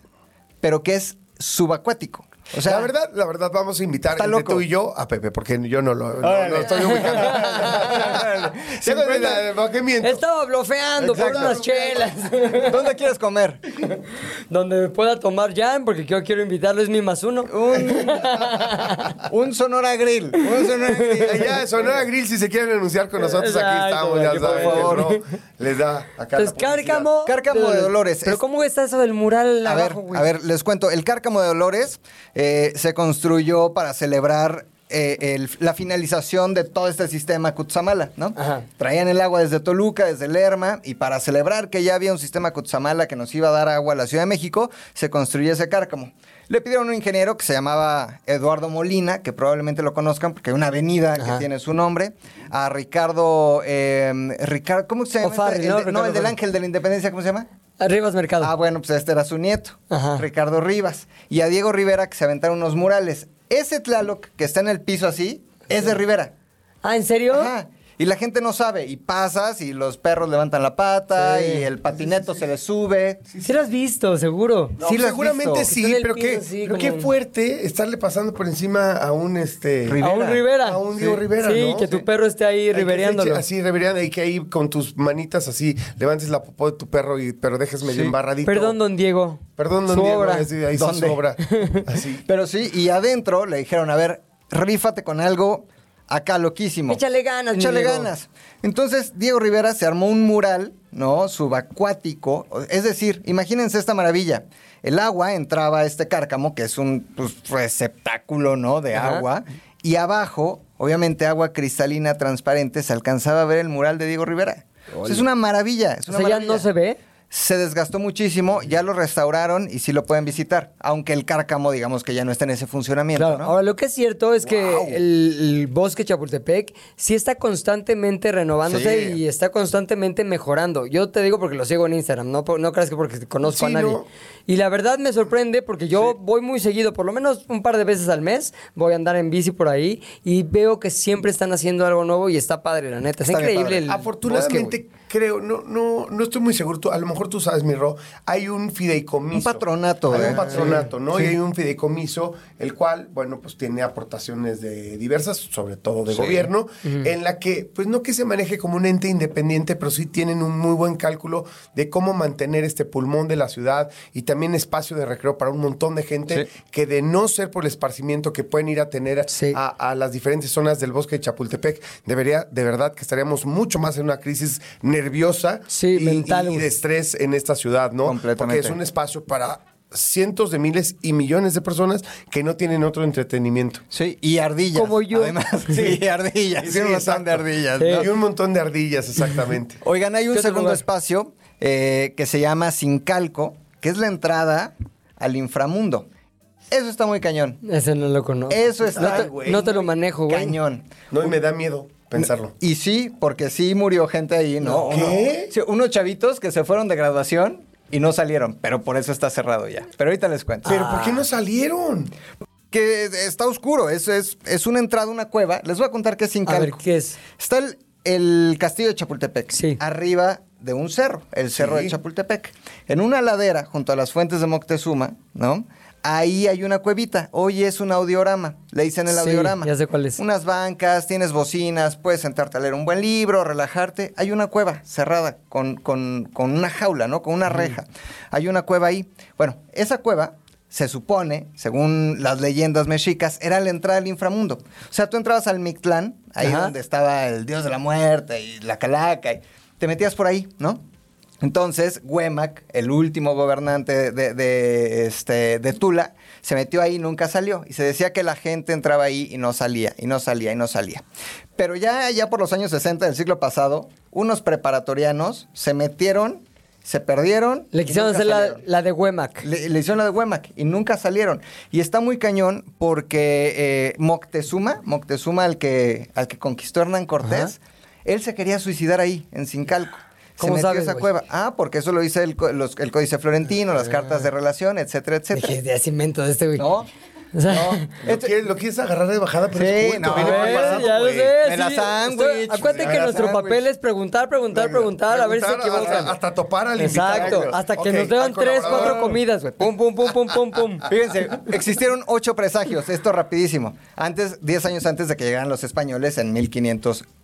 pero que es subacuático. O sea, la verdad, la verdad, vamos a invitar Está entre loco. tú y yo a Pepe, porque yo no lo no, no estoy ubicando. <laughs> Tengo la- ¿para qué miento? Estaba blofeando por unas chelas. <laughs> ¿dónde quieres comer? Donde pueda tomar jam, porque yo quiero invitarlo, es mi más uno. Un, <laughs> un Sonora Grill. Un Sonora Grill. Allá, Sonora Grill, si se quieren anunciar con nosotros, aquí estamos, ya aquí, por saben, favor. no les da acá. Entonces. Cárcamo. Cárcamo de Dolores. Pero Es- ¿cómo está eso del mural A ver, abajo, güey? a ver, les cuento. El Cárcamo de Dolores eh, se construyó para celebrar eh, el- la finalización de todo este sistema Cutzamala, ¿no? Ajá. Traían el agua desde Toluca, desde Lerma, y para celebrar que ya había un sistema Cutzamala que nos iba a dar agua a la Ciudad de México, se construyó ese cárcamo. Le pidieron a un ingeniero que se llamaba Eduardo Molina, que probablemente lo conozcan porque hay una avenida que tiene su nombre, a Ricardo, eh, Ricardo, ¿cómo se llama? Este? El ¿no? no, el del. Ángel de la Independencia, ¿cómo se llama? Arribas Mercado. Ah, bueno, pues este era su nieto, Ajá. Ricardo Rivas. Y a Diego Rivera que se aventaron unos murales. Ese Tlaloc que está en el piso así es de Rivera. Ah, ¿en serio? Ajá. Y la gente no sabe. Y pasas y los perros levantan la pata Sí. y el patineto se le sube. Sí, lo has visto, seguro. No, Sí lo seguramente visto. sí, pero, qué, pero qué fuerte estarle pasando por encima a un este Rivera. A un Rivera. A un Diego Sí. Rivera, Sí, ¿no? que tu perro esté ahí rivereándolo. Así, rivereando, y que ahí con tus manitas así levantes la popó de tu perro, y, pero dejes medio Sí. embarradito. Perdón, don Diego. Perdón, don Su Diego, obra. así, ahí ¿Dónde? su obra. <laughs> Así. Pero sí, y adentro le dijeron, a ver, rífate con algo acá loquísimo. Échale ganas, Échale Diego. ganas. Entonces, Diego Rivera se armó un mural, ¿no? Subacuático. Es decir, imagínense esta maravilla. El agua entraba a este cárcamo, que es un pues, receptáculo, ¿no? De Ajá. agua. Y abajo, obviamente, agua cristalina transparente, se alcanzaba a ver el mural de Diego Rivera. O sea, es una maravilla. Es O sea, ya no se ve. Se desgastó muchísimo, ya lo restauraron y sí lo pueden visitar. Aunque el cárcamo, digamos que ya no está en ese funcionamiento, Claro, ¿no? ahora lo que es cierto es que el, el bosque Chapultepec sí está constantemente renovándose Sí. y está constantemente mejorando. Yo te digo porque lo sigo en Instagram, no, no creas que porque conozco a nadie. no. Y la verdad me sorprende porque yo voy muy seguido, por lo menos un par de veces al mes, voy a andar en bici por ahí y veo que siempre están haciendo algo nuevo y está padre, la neta. Es Está bien increíble padre. el Afortunadamente, bosque, creo, no, no, no estoy muy seguro. Tú- a lo mejor tú sabes, mi Ro, hay un fideicomiso. Un patronato, Hay ¿eh? un patronato, ¿no? Sí. Y hay un fideicomiso, el cual, bueno, pues tiene aportaciones de diversas, sobre todo de gobierno, en la que, pues no que se maneje como un ente independiente, pero sí tienen un muy buen cálculo de cómo mantener este pulmón de la ciudad y también espacio de recreo para un montón de gente Sí. que de no ser por el esparcimiento que pueden ir a tener Sí. a, a las diferentes zonas del bosque de Chapultepec, debería, de verdad, que estaríamos mucho más en una crisis nerviosa Sí, y, mental, y de estrés en esta ciudad, ¿no? Completamente. Porque es un espacio para cientos de miles y millones de personas que no tienen otro entretenimiento. Sí, y ardillas. Como yo. Además, <laughs> sí, <laughs> ardillas. Sí, un montón de ardillas. Sí. ¿no? Y un montón de ardillas, exactamente. <laughs> Oigan, hay un ¿Qué otro segundo espacio eh, que se llama Sincalco, que es la entrada al inframundo. Eso está muy cañón. Ese no lo conozco. Eso está No te, no te lo manejo, güey. cañón. No, y me da miedo pensarlo. Y sí, porque sí murió gente ahí, ¿no? ¿Qué? Uno- sí, unos chavitos que se fueron de graduación y no salieron, pero por eso está cerrado ya. Pero ahorita les cuento. Pero ¿por qué no salieron? Que está oscuro, es, es, es una entrada, una cueva. Les voy a contar qué es A ver. ¿qué es? Está el, el castillo de Chapultepec, Sí. arriba de un cerro, el cerro Sí. de Chapultepec. En una ladera, junto a las fuentes de Moctezuma, ¿no? Ahí hay una cuevita. Hoy es un audiorama. Le dicen el Sí, audiorama. ya sé cuál es. Unas bancas, tienes bocinas, puedes sentarte a leer un buen libro, relajarte. Hay una cueva cerrada con, con- con una jaula, ¿no? Con una reja. Hay una cueva ahí. Bueno, esa cueva se supone, según las leyendas mexicas, era la entrada al inframundo. O sea, tú entrabas al Mictlán, ahí Ajá. donde estaba el dios de la muerte y la calaca, y te metías por ahí, ¿no? Entonces, Huemac, el último gobernante de, de, este, de Tula, se metió ahí y nunca salió. Y se decía que la gente entraba ahí y no salía, y no salía, y no salía. Pero ya, ya por los años 60 del siglo pasado, unos preparatorianos se metieron, se perdieron. Le quisieron hacer la, de Huemac. Le, le hicieron la de Huemac y nunca salieron. Y está muy cañón porque eh, Moctezuma, Moctezuma al que, al que conquistó Hernán Cortés, él se quería suicidar ahí, en Sincalco. ¿Cómo se metió sabes, esa güey? cueva. Ah, porque eso lo dice el, los- el Códice Florentino, las cartas de relación, etcétera, etcétera. Dije, ya de este, güey. ¿No? O sea, <laughs> Lo, Este- quieres, lo quieres agarrar de bajada, pero Sí, es culto, no, viene ver, preparado, ya lo sé. Me la sí. sándwich, Acuérdate que nuestro papel es preguntar, preguntar, preguntar, a ver si se equivocan. hasta, hasta topar al invitado. Exacto, hasta que nos den al tres, cuatro comidas, güey. Pum, pum, pum, pum, pum, pum. Fíjense, existieron ocho presagios, esto rapidísimo. Antes, diez años antes de que llegaran los españoles en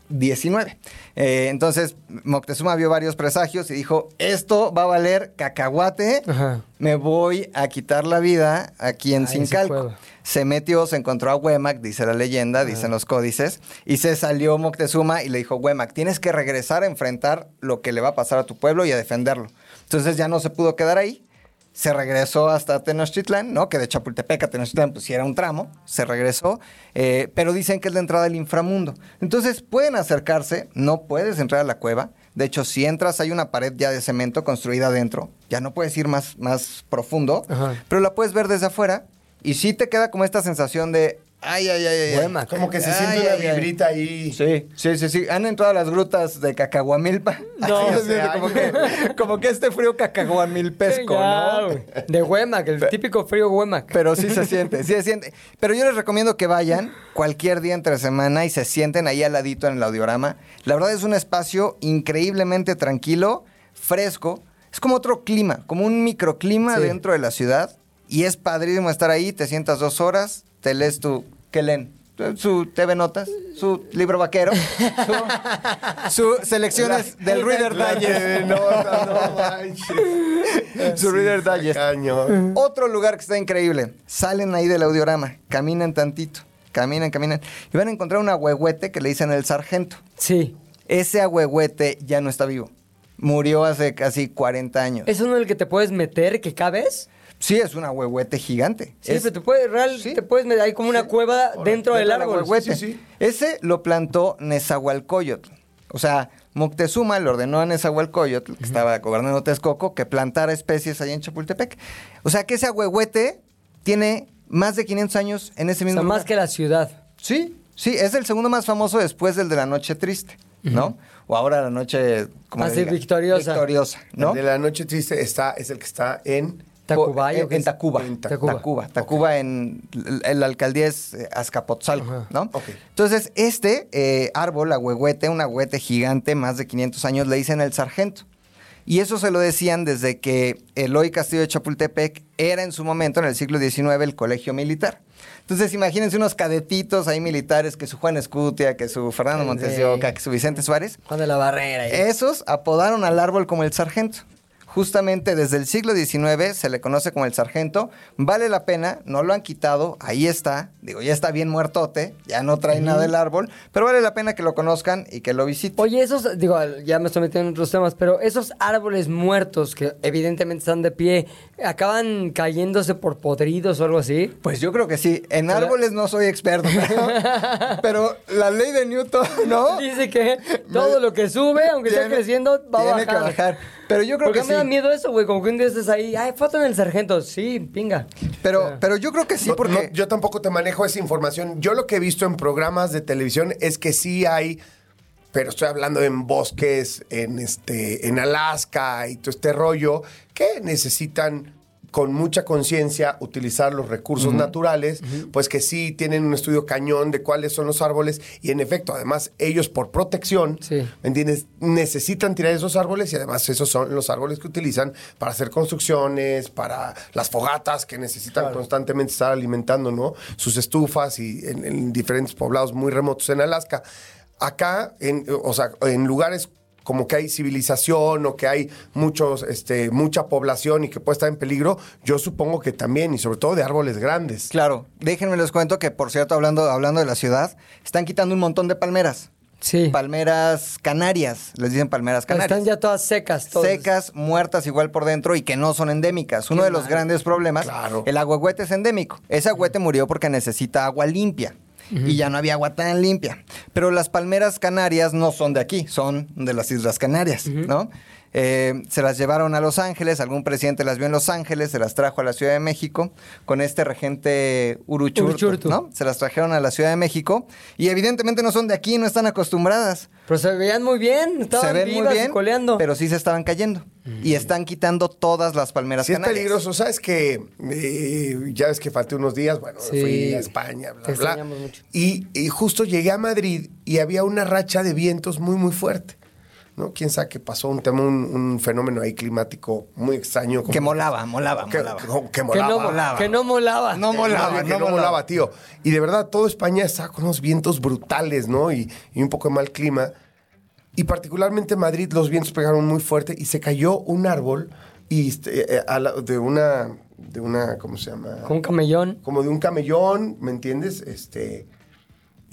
1519. Eh, entonces, Moctezuma vio varios presagios y dijo, esto va a valer cacahuate, Ajá. me voy a quitar la vida aquí en Sincalco. cueva. Se metió, se encontró a Huemac, dice la leyenda, dicen los códices, y se salió Moctezuma y le dijo, Huemac, tienes que regresar a enfrentar lo que le va a pasar a tu pueblo y a defenderlo. Entonces ya no se pudo quedar ahí, se regresó hasta Tenochtitlán, ¿no? Que de Chapultepec a Tenochtitlán pues sí era un tramo, se regresó, eh, pero dicen que es la entrada al inframundo. Entonces pueden acercarse, no puedes entrar a la cueva, de hecho si entras hay una pared ya de cemento construida adentro, ya no puedes ir más, más profundo, Ajá. pero la puedes ver desde afuera y sí te queda como esta sensación de, ay, ay, ay, ay. Como que se Ay, siente una ay, ay. vibrita ahí. Sí, sí, sí, sí. Han entrado a las grutas de Cacahuamilpa. No, <laughs> Así, o sea, como, que, como que este frío cacahuamilpesco, ¿no? De Huemac, el típico frío Huemac. Pero sí se <laughs> siente, sí se siente. Pero yo les recomiendo que vayan cualquier día entre semana y se sienten ahí al ladito en el audiorama. La verdad es un espacio increíblemente tranquilo, fresco. Es como otro clima, como un microclima Sí. dentro de la ciudad. Y es padrísimo estar ahí, te sientas dos horas, te lees tu... ¿Qué leen? Su TV Notas, su libro vaquero, su, su selecciones del Reader La Digest. TV Nota, no manches. <laughs> Su Reader Digest. Cañón. Otro lugar que está increíble. Salen ahí del audiorama, caminan tantito, caminan, caminan. Y van a encontrar un ahuehuete que le dicen el sargento. Sí. Ese ahuehuete ya no está vivo. Murió hace casi 40 años. ¿Es uno en el que te puedes meter, que cabes? Sí, es un ahuehuete gigante. Sí, Es- pero te puedes, real, Sí. te puedes meter, hay como una cueva dentro del árbol. Sí, sí. Ese lo plantó Nezahualcóyotl. O sea, Moctezuma le ordenó a Nezahualcóyotl, que estaba gobernando Texcoco, que plantara especies ahí en Chapultepec. O sea, que ese ahuehuete tiene más de 500 años en ese O mismo sea, más que la ciudad. Sí, sí, es el segundo más famoso después del de la Noche Triste, ¿no? O ahora la Noche... como Ah, le sí, digan, victoriosa. Victoriosa, ¿no? El de la noche triste está, es el que está en. Tacubayo. En. Tacuba. En Tacuba. Tacuba. Tacuba, en, en la alcaldía es eh, Azcapotzalco, Ajá. ¿no? Entonces, este eh, árbol, ahuehuete, un ahuehuete gigante, más de 500 años, le dicen el sargento. Y eso se lo decían desde que el hoy Castillo de Chapultepec era en su momento, en el siglo XIX, el colegio militar. Entonces, imagínense unos cadetitos ahí militares, que su Juan Escutia, que su Fernando. Montes de Oca, que su Vicente Suárez. Juan de la Barrera. ahí. Esos apodaron al árbol como el sargento. Justamente desde el siglo XIX, se le conoce como el sargento. Vale la pena, no lo han quitado, ahí está. Digo, ya está bien muertote, ya no trae nada del árbol, pero vale la pena que lo conozcan y que lo visiten. Oye, esos, digo, ya me estoy metiendo en otros temas, pero esos árboles muertos que evidentemente están de pie, ¿acaban cayéndose por podridos o algo así? Pues yo creo que sí. En árboles no soy experto, pero, <laughs> pero la ley de Newton, ¿no? Dice que todo lo que sube, aunque esté creciendo, va a tiene bajar. que bajar. Pero yo creo ¿Por qué que me sí. da miedo eso, güey? Como que un día estés ahí, ay, foto en el sargento. Sí, pinga. Pero, pero yo creo que sí, No, porque... no, yo tampoco te manejo esa información. Yo lo que he visto en programas de televisión es que sí hay, pero estoy hablando en bosques, en este, en Alaska y todo este rollo, que necesitan con mucha conciencia utilizar los recursos naturales, pues que sí tienen un estudio cañón de cuáles son los árboles y en efecto, además ellos por protección, Sí. ¿me entiendes? Necesitan tirar esos árboles y además esos son los árboles que utilizan para hacer construcciones, para las fogatas que necesitan constantemente estar alimentando, ¿no? Sus estufas y en, en diferentes poblados muy remotos en Alaska. Acá, en, o sea, en lugares como que hay civilización o que hay muchos, este, mucha población y que puede estar en peligro, yo supongo que también, y sobre todo de árboles grandes. Claro, déjenme les cuento que, por cierto, hablando, hablando de la ciudad, están quitando un montón de palmeras. Sí. Palmeras canarias, les dicen palmeras canarias. Están ya todas secas. todas. secas, muertas igual por dentro y que no son endémicas. Uno de los grandes problemas, Claro. el agüehuete es endémico. Ese agüete murió porque necesita agua limpia. Y ya no había agua tan limpia. Pero las palmeras canarias no son de aquí, son de las Islas Canarias, ¿no? Eh, se las llevaron a Los Ángeles, algún presidente las vio en Los Ángeles, se las trajo a la Ciudad de México con este regente Uruchurtu, Uruchurtu. ¿no? Se las trajeron a la Ciudad de México y evidentemente no son de aquí, no están acostumbradas Pero se veían muy bien. Estaban se ven vivas muy y bien, coleando. pero sí se estaban cayendo. Y están quitando todas las palmeras Sí es canarias. peligroso, sabes que eh, ya ves que falté unos días, bueno, Sí. fui a España, bla, Te bla. mucho. Y, y justo llegué a Madrid y había una racha de vientos muy, muy fuerte. ¿No? Quién sabe qué pasó, un tema, un, un fenómeno ahí climático muy extraño. como- Que molaba, molaba, que, molaba. que- que que, molaba. no, molaba. que no molaba. No molaba, que no no molaba, molaba. tío. Y de verdad, todo España estaba con unos vientos brutales, ¿no? Y, y un poco de mal clima. Y particularmente en Madrid los vientos pegaron muy fuerte y se cayó un árbol y este, eh, a la- de una, de una, ¿cómo se llama? Con un camellón. Como de un camellón, ¿me entiendes? Este,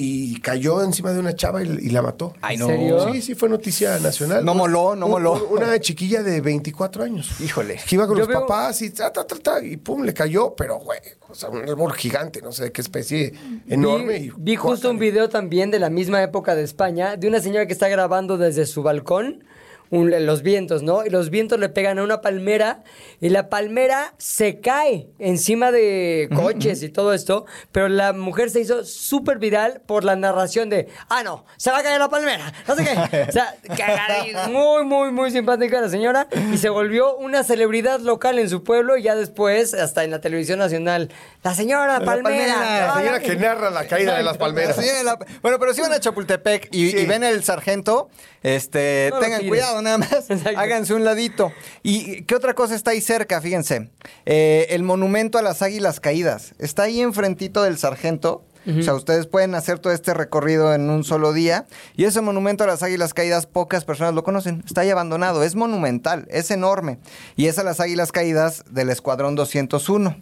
y cayó encima de una chava y, y la mató. Ay, ¿En no. serio? Sí, sí, fue noticia nacional. No moló, no Un- moló. un- Una chiquilla de 24 años. Híjole. Que iba con Yo los veo- papás y ta, ta, ta, ta, y pum, le cayó, pero güey, o sea, un árbol gigante, no sé de qué especie, enorme. Vi, y vi justo un video también de la misma época de España, de una señora que está grabando desde su balcón un- los vientos, ¿no? Y los vientos le pegan a una palmera y la palmera se cae encima de coches y todo esto, pero la mujer se hizo súper viral por la narración de, ah, no, se va a caer la palmera, no sé qué. <laughs> O sea, cagadí- muy, muy, muy simpática la señora y se volvió una celebridad local en su pueblo y ya después, hasta en la televisión nacional, la señora La palmera. palmera, La señora que narra la caída de las palmeras. La- bueno, pero si van a Chapultepec y, Sí. y ven el sargento, este, No tengan cuidado nada más. <laughs> Exacto. Háganse un ladito. ¿Y qué otra cosa está ahí cerca? Fíjense. Eh, el monumento a las águilas caídas. Está ahí enfrentito del sargento. O sea, ustedes pueden hacer todo este recorrido en un solo día. Y ese monumento a las águilas caídas, pocas personas lo conocen. Está ahí abandonado. Es monumental, es enorme. Y es a las águilas caídas del Escuadrón 201.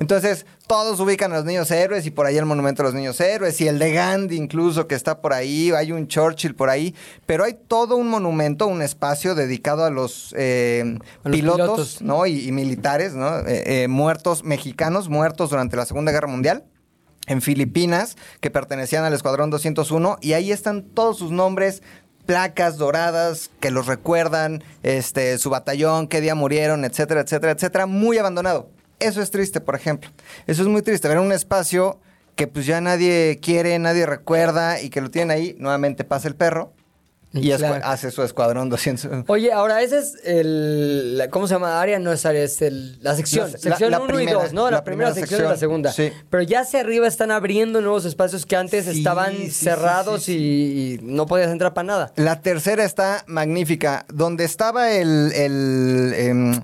Entonces, todos ubican a los niños héroes y por ahí el monumento a los niños héroes. Y el de Gandhi incluso que está por ahí. Hay un Churchill por ahí. Pero hay todo un monumento, un espacio dedicado a los eh, A los pilotos, pilotos. ¿no? Y, y militares, ¿no? Eh, eh, muertos, mexicanos muertos durante la Segunda Guerra Mundial en Filipinas, que pertenecían al Escuadrón 201, y ahí están todos sus nombres, placas doradas que los recuerdan, este, su batallón, qué día murieron, etcétera, etcétera, etcétera, muy abandonado. Eso es triste, por ejemplo. Eso es muy triste, ver un espacio que pues ya nadie quiere, nadie recuerda, y que lo tienen ahí, nuevamente pasa el perro, y Claro. hace su Escuadrón 200. Oye, ahora ese es el. la- ¿Cómo se llama? Área no es área, es el, la sección. La- sección la 1 y primera, 2, ¿no? La, la primera, primera sección y la segunda. sí. Pero ya hacia arriba están abriendo nuevos espacios que antes Sí, estaban sí, cerrados Y, y no podías entrar para nada. La tercera está magnífica. Donde estaba el, el, em,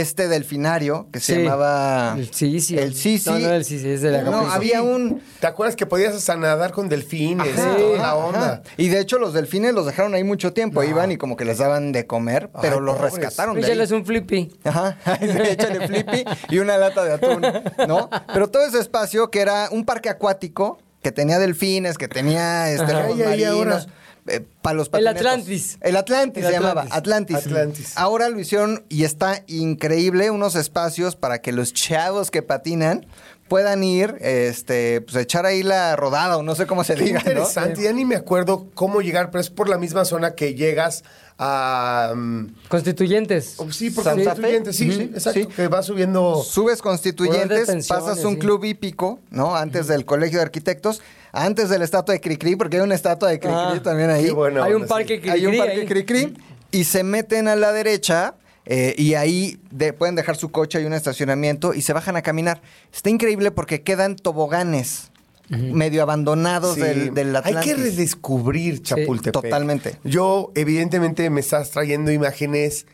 este delfinario que se Sí. llamaba... El Sisi. El Sisi. No, no, el Sisi, es de la No, había un... ¿Te acuerdas que podías nadar con delfines? Ajá, y toda la onda. ajá. Y de hecho los delfines los dejaron ahí mucho tiempo, iban y como que les daban de comer, pero Ay, los pobres. rescataron de ahí. Échales un flippy. Ajá, <laughs> échale flippy y una lata de atún, ¿no? Pero todo ese espacio que era un parque acuático, que tenía delfines, que tenía este, Ay, ay, ahora. Eh, para los El. Atlantis. El Atlantis El se llamaba, Atlantis. Atlantis. Ahora lo hicieron y está increíble, unos espacios para que los chavos que patinan puedan ir, este, pues echar ahí la rodada o no sé cómo se Qué diga, ¿no? interesante, ya ni me acuerdo cómo llegar, pero es por la misma zona que llegas a... mm, Constituyentes. oh, sí, por Santa Fe. Constituyentes, sí, sí, exacto, sí. que va subiendo... Subes constituyentes, pasas un sí. club hípico, ¿no? Antes del colegio de arquitectos, antes de la estatua de Cricri, porque hay una estatua de Cricri Ah, también ahí. Hay un parque que hay un parque Cricri y se meten a la derecha eh, y ahí de- pueden dejar su coche, hay un estacionamiento y se bajan a caminar. Está increíble porque quedan toboganes medio abandonados Sí. del, del Hay que redescubrir Chapultepec. totalmente. Yo, evidentemente, me estás trayendo imágenes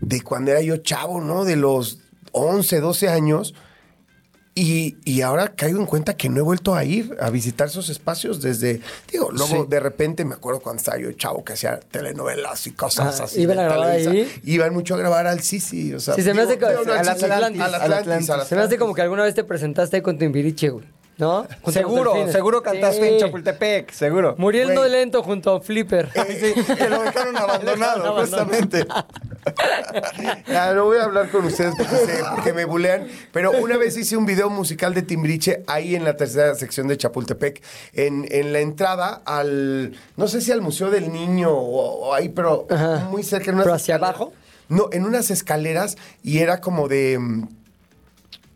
de cuando era yo chavo, ¿no? De los 11, 12 años. Y, y ahora caigo en cuenta que no he vuelto a ir a visitar esos espacios desde. Digo, luego Sí. de repente me acuerdo cuando estaba yo chavo que hacía telenovelas y cosas Ah, así. ¿iban a grabar ahí? Iban mucho a grabar al Sisi. O sea, Sí, se me hace Atlantis, Se me como que alguna vez te presentaste con Timbiriche, güey. ¿No? Seguro, seguro cantaste Sí. en Chapultepec, seguro. Muriendo Güey. lento junto a Flipper. <laughs> Sí, que lo dejaron abandonado, justamente. <laughs> Ya, no voy a hablar con ustedes porque, se- porque me bulean, pero una vez hice un video musical de Timbriche ahí en la tercera sección de Chapultepec, en, en la entrada al, no sé si al Museo del Niño o, o ahí, pero Ajá. muy cerca. En unas ¿Pero hacia escaleras. abajo? No, en unas escaleras y era como de... mm,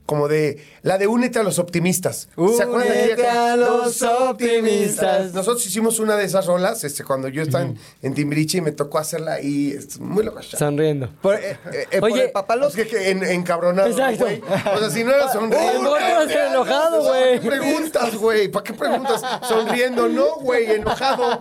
Como de la de Únete a los optimistas. ¿Se acuerdan de Únete a los optimistas. Nosotros hicimos una de esas rolas este, cuando yo estaba en, en Timbiriche y me tocó hacerla y es muy loca. Sonriendo. Por, eh, eh, eh, por Oye, el papalote. Es que, que en, encabronado, Exacto. O sea, si no era <laughs> sonriendo. Ir enojado, güey. ¿Para qué preguntas, güey? ¿Para qué preguntas? Sonriendo, no, güey, enojado.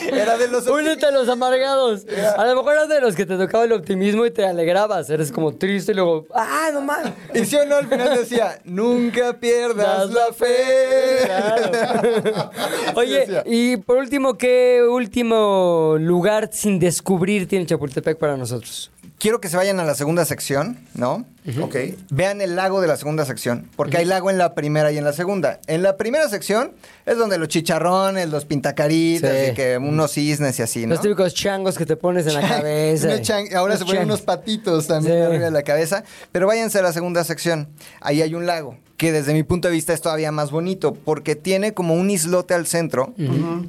<laughs> Era de los Únete a los amargados. A lo mejor eras de los que te tocaba el optimismo y te alegrabas. Eres como triste y luego, ¡ah, no mames! Y si o no, al final decía, nunca pierdas la fe. Claro. Oye, y por último, ¿qué último lugar sin descubrir tiene Chapultepec para nosotros? Quiero que se vayan a la segunda sección, ¿no? Ok. Vean el lago de la segunda sección, porque hay lago en la primera y en la segunda. En la primera sección es donde los chicharrones, los pintacaritas, Sí. y que unos cisnes y así, ¿no? Los típicos changos que te pones en la <laughs> cabeza. Ahora Los se ponen unos patitos también Sí. arriba de la cabeza. Pero váyanse a la segunda sección. Ahí hay un lago, que desde mi punto de vista es todavía más bonito, porque tiene como un islote al centro,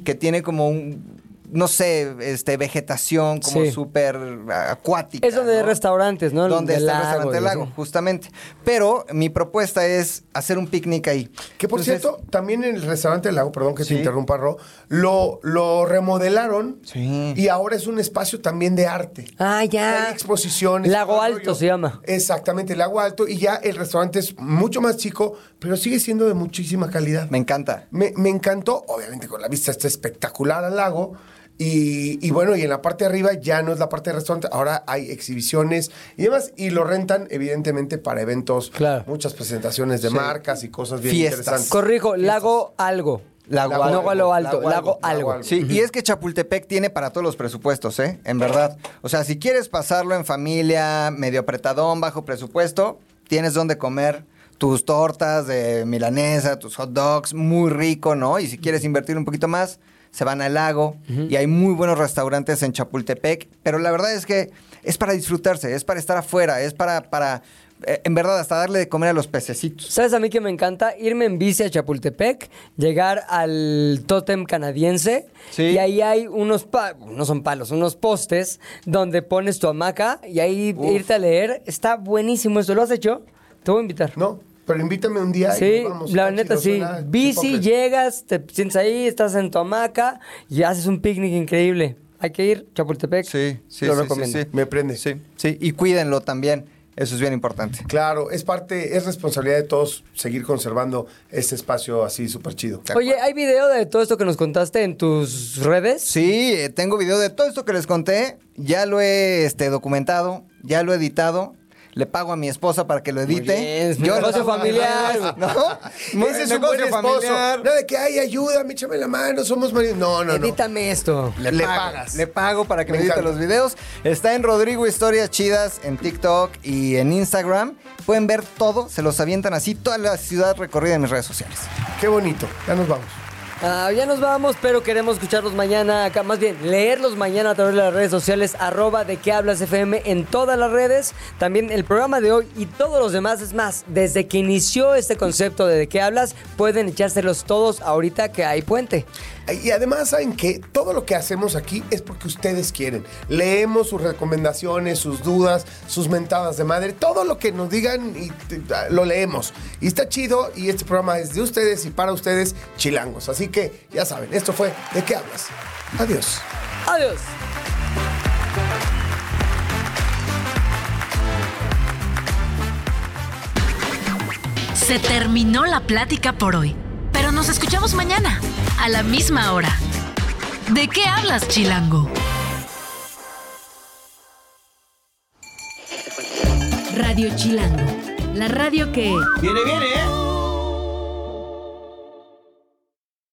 que tiene como un, no sé, este, vegetación como Sí. súper acuática. Es donde restaurantes, ¿no? Donde está el lago restaurante del lago, justamente. Pero mi propuesta es hacer un picnic ahí. Que por Entonces, cierto, también en el restaurante del lago, perdón que Sí. te interrumpa, Ro, lo, lo remodelaron Sí. y ahora es un espacio también de arte. Ah, ya. Hay exposiciones. Lago Alto rollo. se llama. Exactamente, Lago Alto. Y ya el restaurante es mucho más chico, pero sigue siendo de muchísima calidad. Me encanta. Me, me encantó, obviamente con la vista está espectacular al lago. Y, y bueno, y en la parte de arriba ya no es la parte de restaurante, ahora hay exhibiciones y demás. Y lo rentan, evidentemente, para eventos, Claro. muchas presentaciones de marcas y cosas bien Fiestas. interesantes. Corrijo, lago algo. Lago no Algo. a lo alto, Lago lago. Algo. Sí, y es que Chapultepec tiene para todos los presupuestos, ¿eh? En verdad. O sea, si quieres pasarlo en familia, medio apretadón, bajo presupuesto, tienes donde comer tus tortas de milanesa, tus hot dogs, muy rico, ¿no? Y si quieres invertir un poquito más, se van al lago y hay muy buenos restaurantes en Chapultepec, pero la verdad es que es para disfrutarse, es para estar afuera, es para, para eh, en verdad, hasta darle de comer a los pececitos. ¿Sabes a mí que me encanta? Irme en bici a Chapultepec, llegar al tótem canadiense Sí. y ahí hay unos, pa- no son palos, unos postes donde pones tu hamaca y ahí Uf. irte a leer. Está buenísimo esto. ¿Lo has hecho? Te voy a invitar. No, pero invítame un día. y Sí, nos vamos. la neta sí. Bici, llegas, te sientes ahí, estás en tu hamaca y haces un picnic increíble. Hay que ir, Chapultepec. Sí, sí, Lo sí, recomiendo. sí, sí. Me prende. Sí, sí, y cuídenlo también. Eso es bien importante. Claro, es parte, es responsabilidad de todos seguir conservando este espacio así súper chido. Oye, ¿hay video de todo esto que nos contaste en tus redes? Sí, eh, tengo video de todo esto que les conté. Ya lo he este, documentado, ya lo he editado. Le pago a mi esposa para que lo edite. bien, Yo negocio familiar. ¿no? Ese es un buen esposo. No de que, ay, ayúdame, échame la mano, somos maridos. No, no, no. Edítame esto. Le, Le pagas. Le pago para que Me me, edite los videos. Está en Rodrigo Historias Chidas en TikTok y en Instagram. Pueden ver todo, se los avientan así, toda la ciudad recorrida en mis redes sociales. Qué bonito. Ya nos vamos. Ah, ya nos vamos, pero queremos escucharlos mañana acá. Más bien, leerlos mañana a través de las redes sociales, arroba de qué hablas FM en todas las redes. También el programa de hoy y todos los demás. Es más, desde que inició este concepto de de qué hablas, pueden echárselos todos ahorita que hay puente. Y además, ¿saben que Todo lo que hacemos aquí es porque ustedes quieren. Leemos sus recomendaciones, sus dudas, sus mentadas de madre, todo lo que nos digan y te- lo leemos. Y está chido y este programa es de ustedes y para ustedes, chilangos. Así que ya saben, esto fue ¿De qué hablas? Adiós. Adiós. Se terminó la plática por hoy, pero nos escuchamos mañana, a la misma hora. ¿De qué hablas, Chilango? Radio Chilango, la radio que... Viene, viene, ¿eh?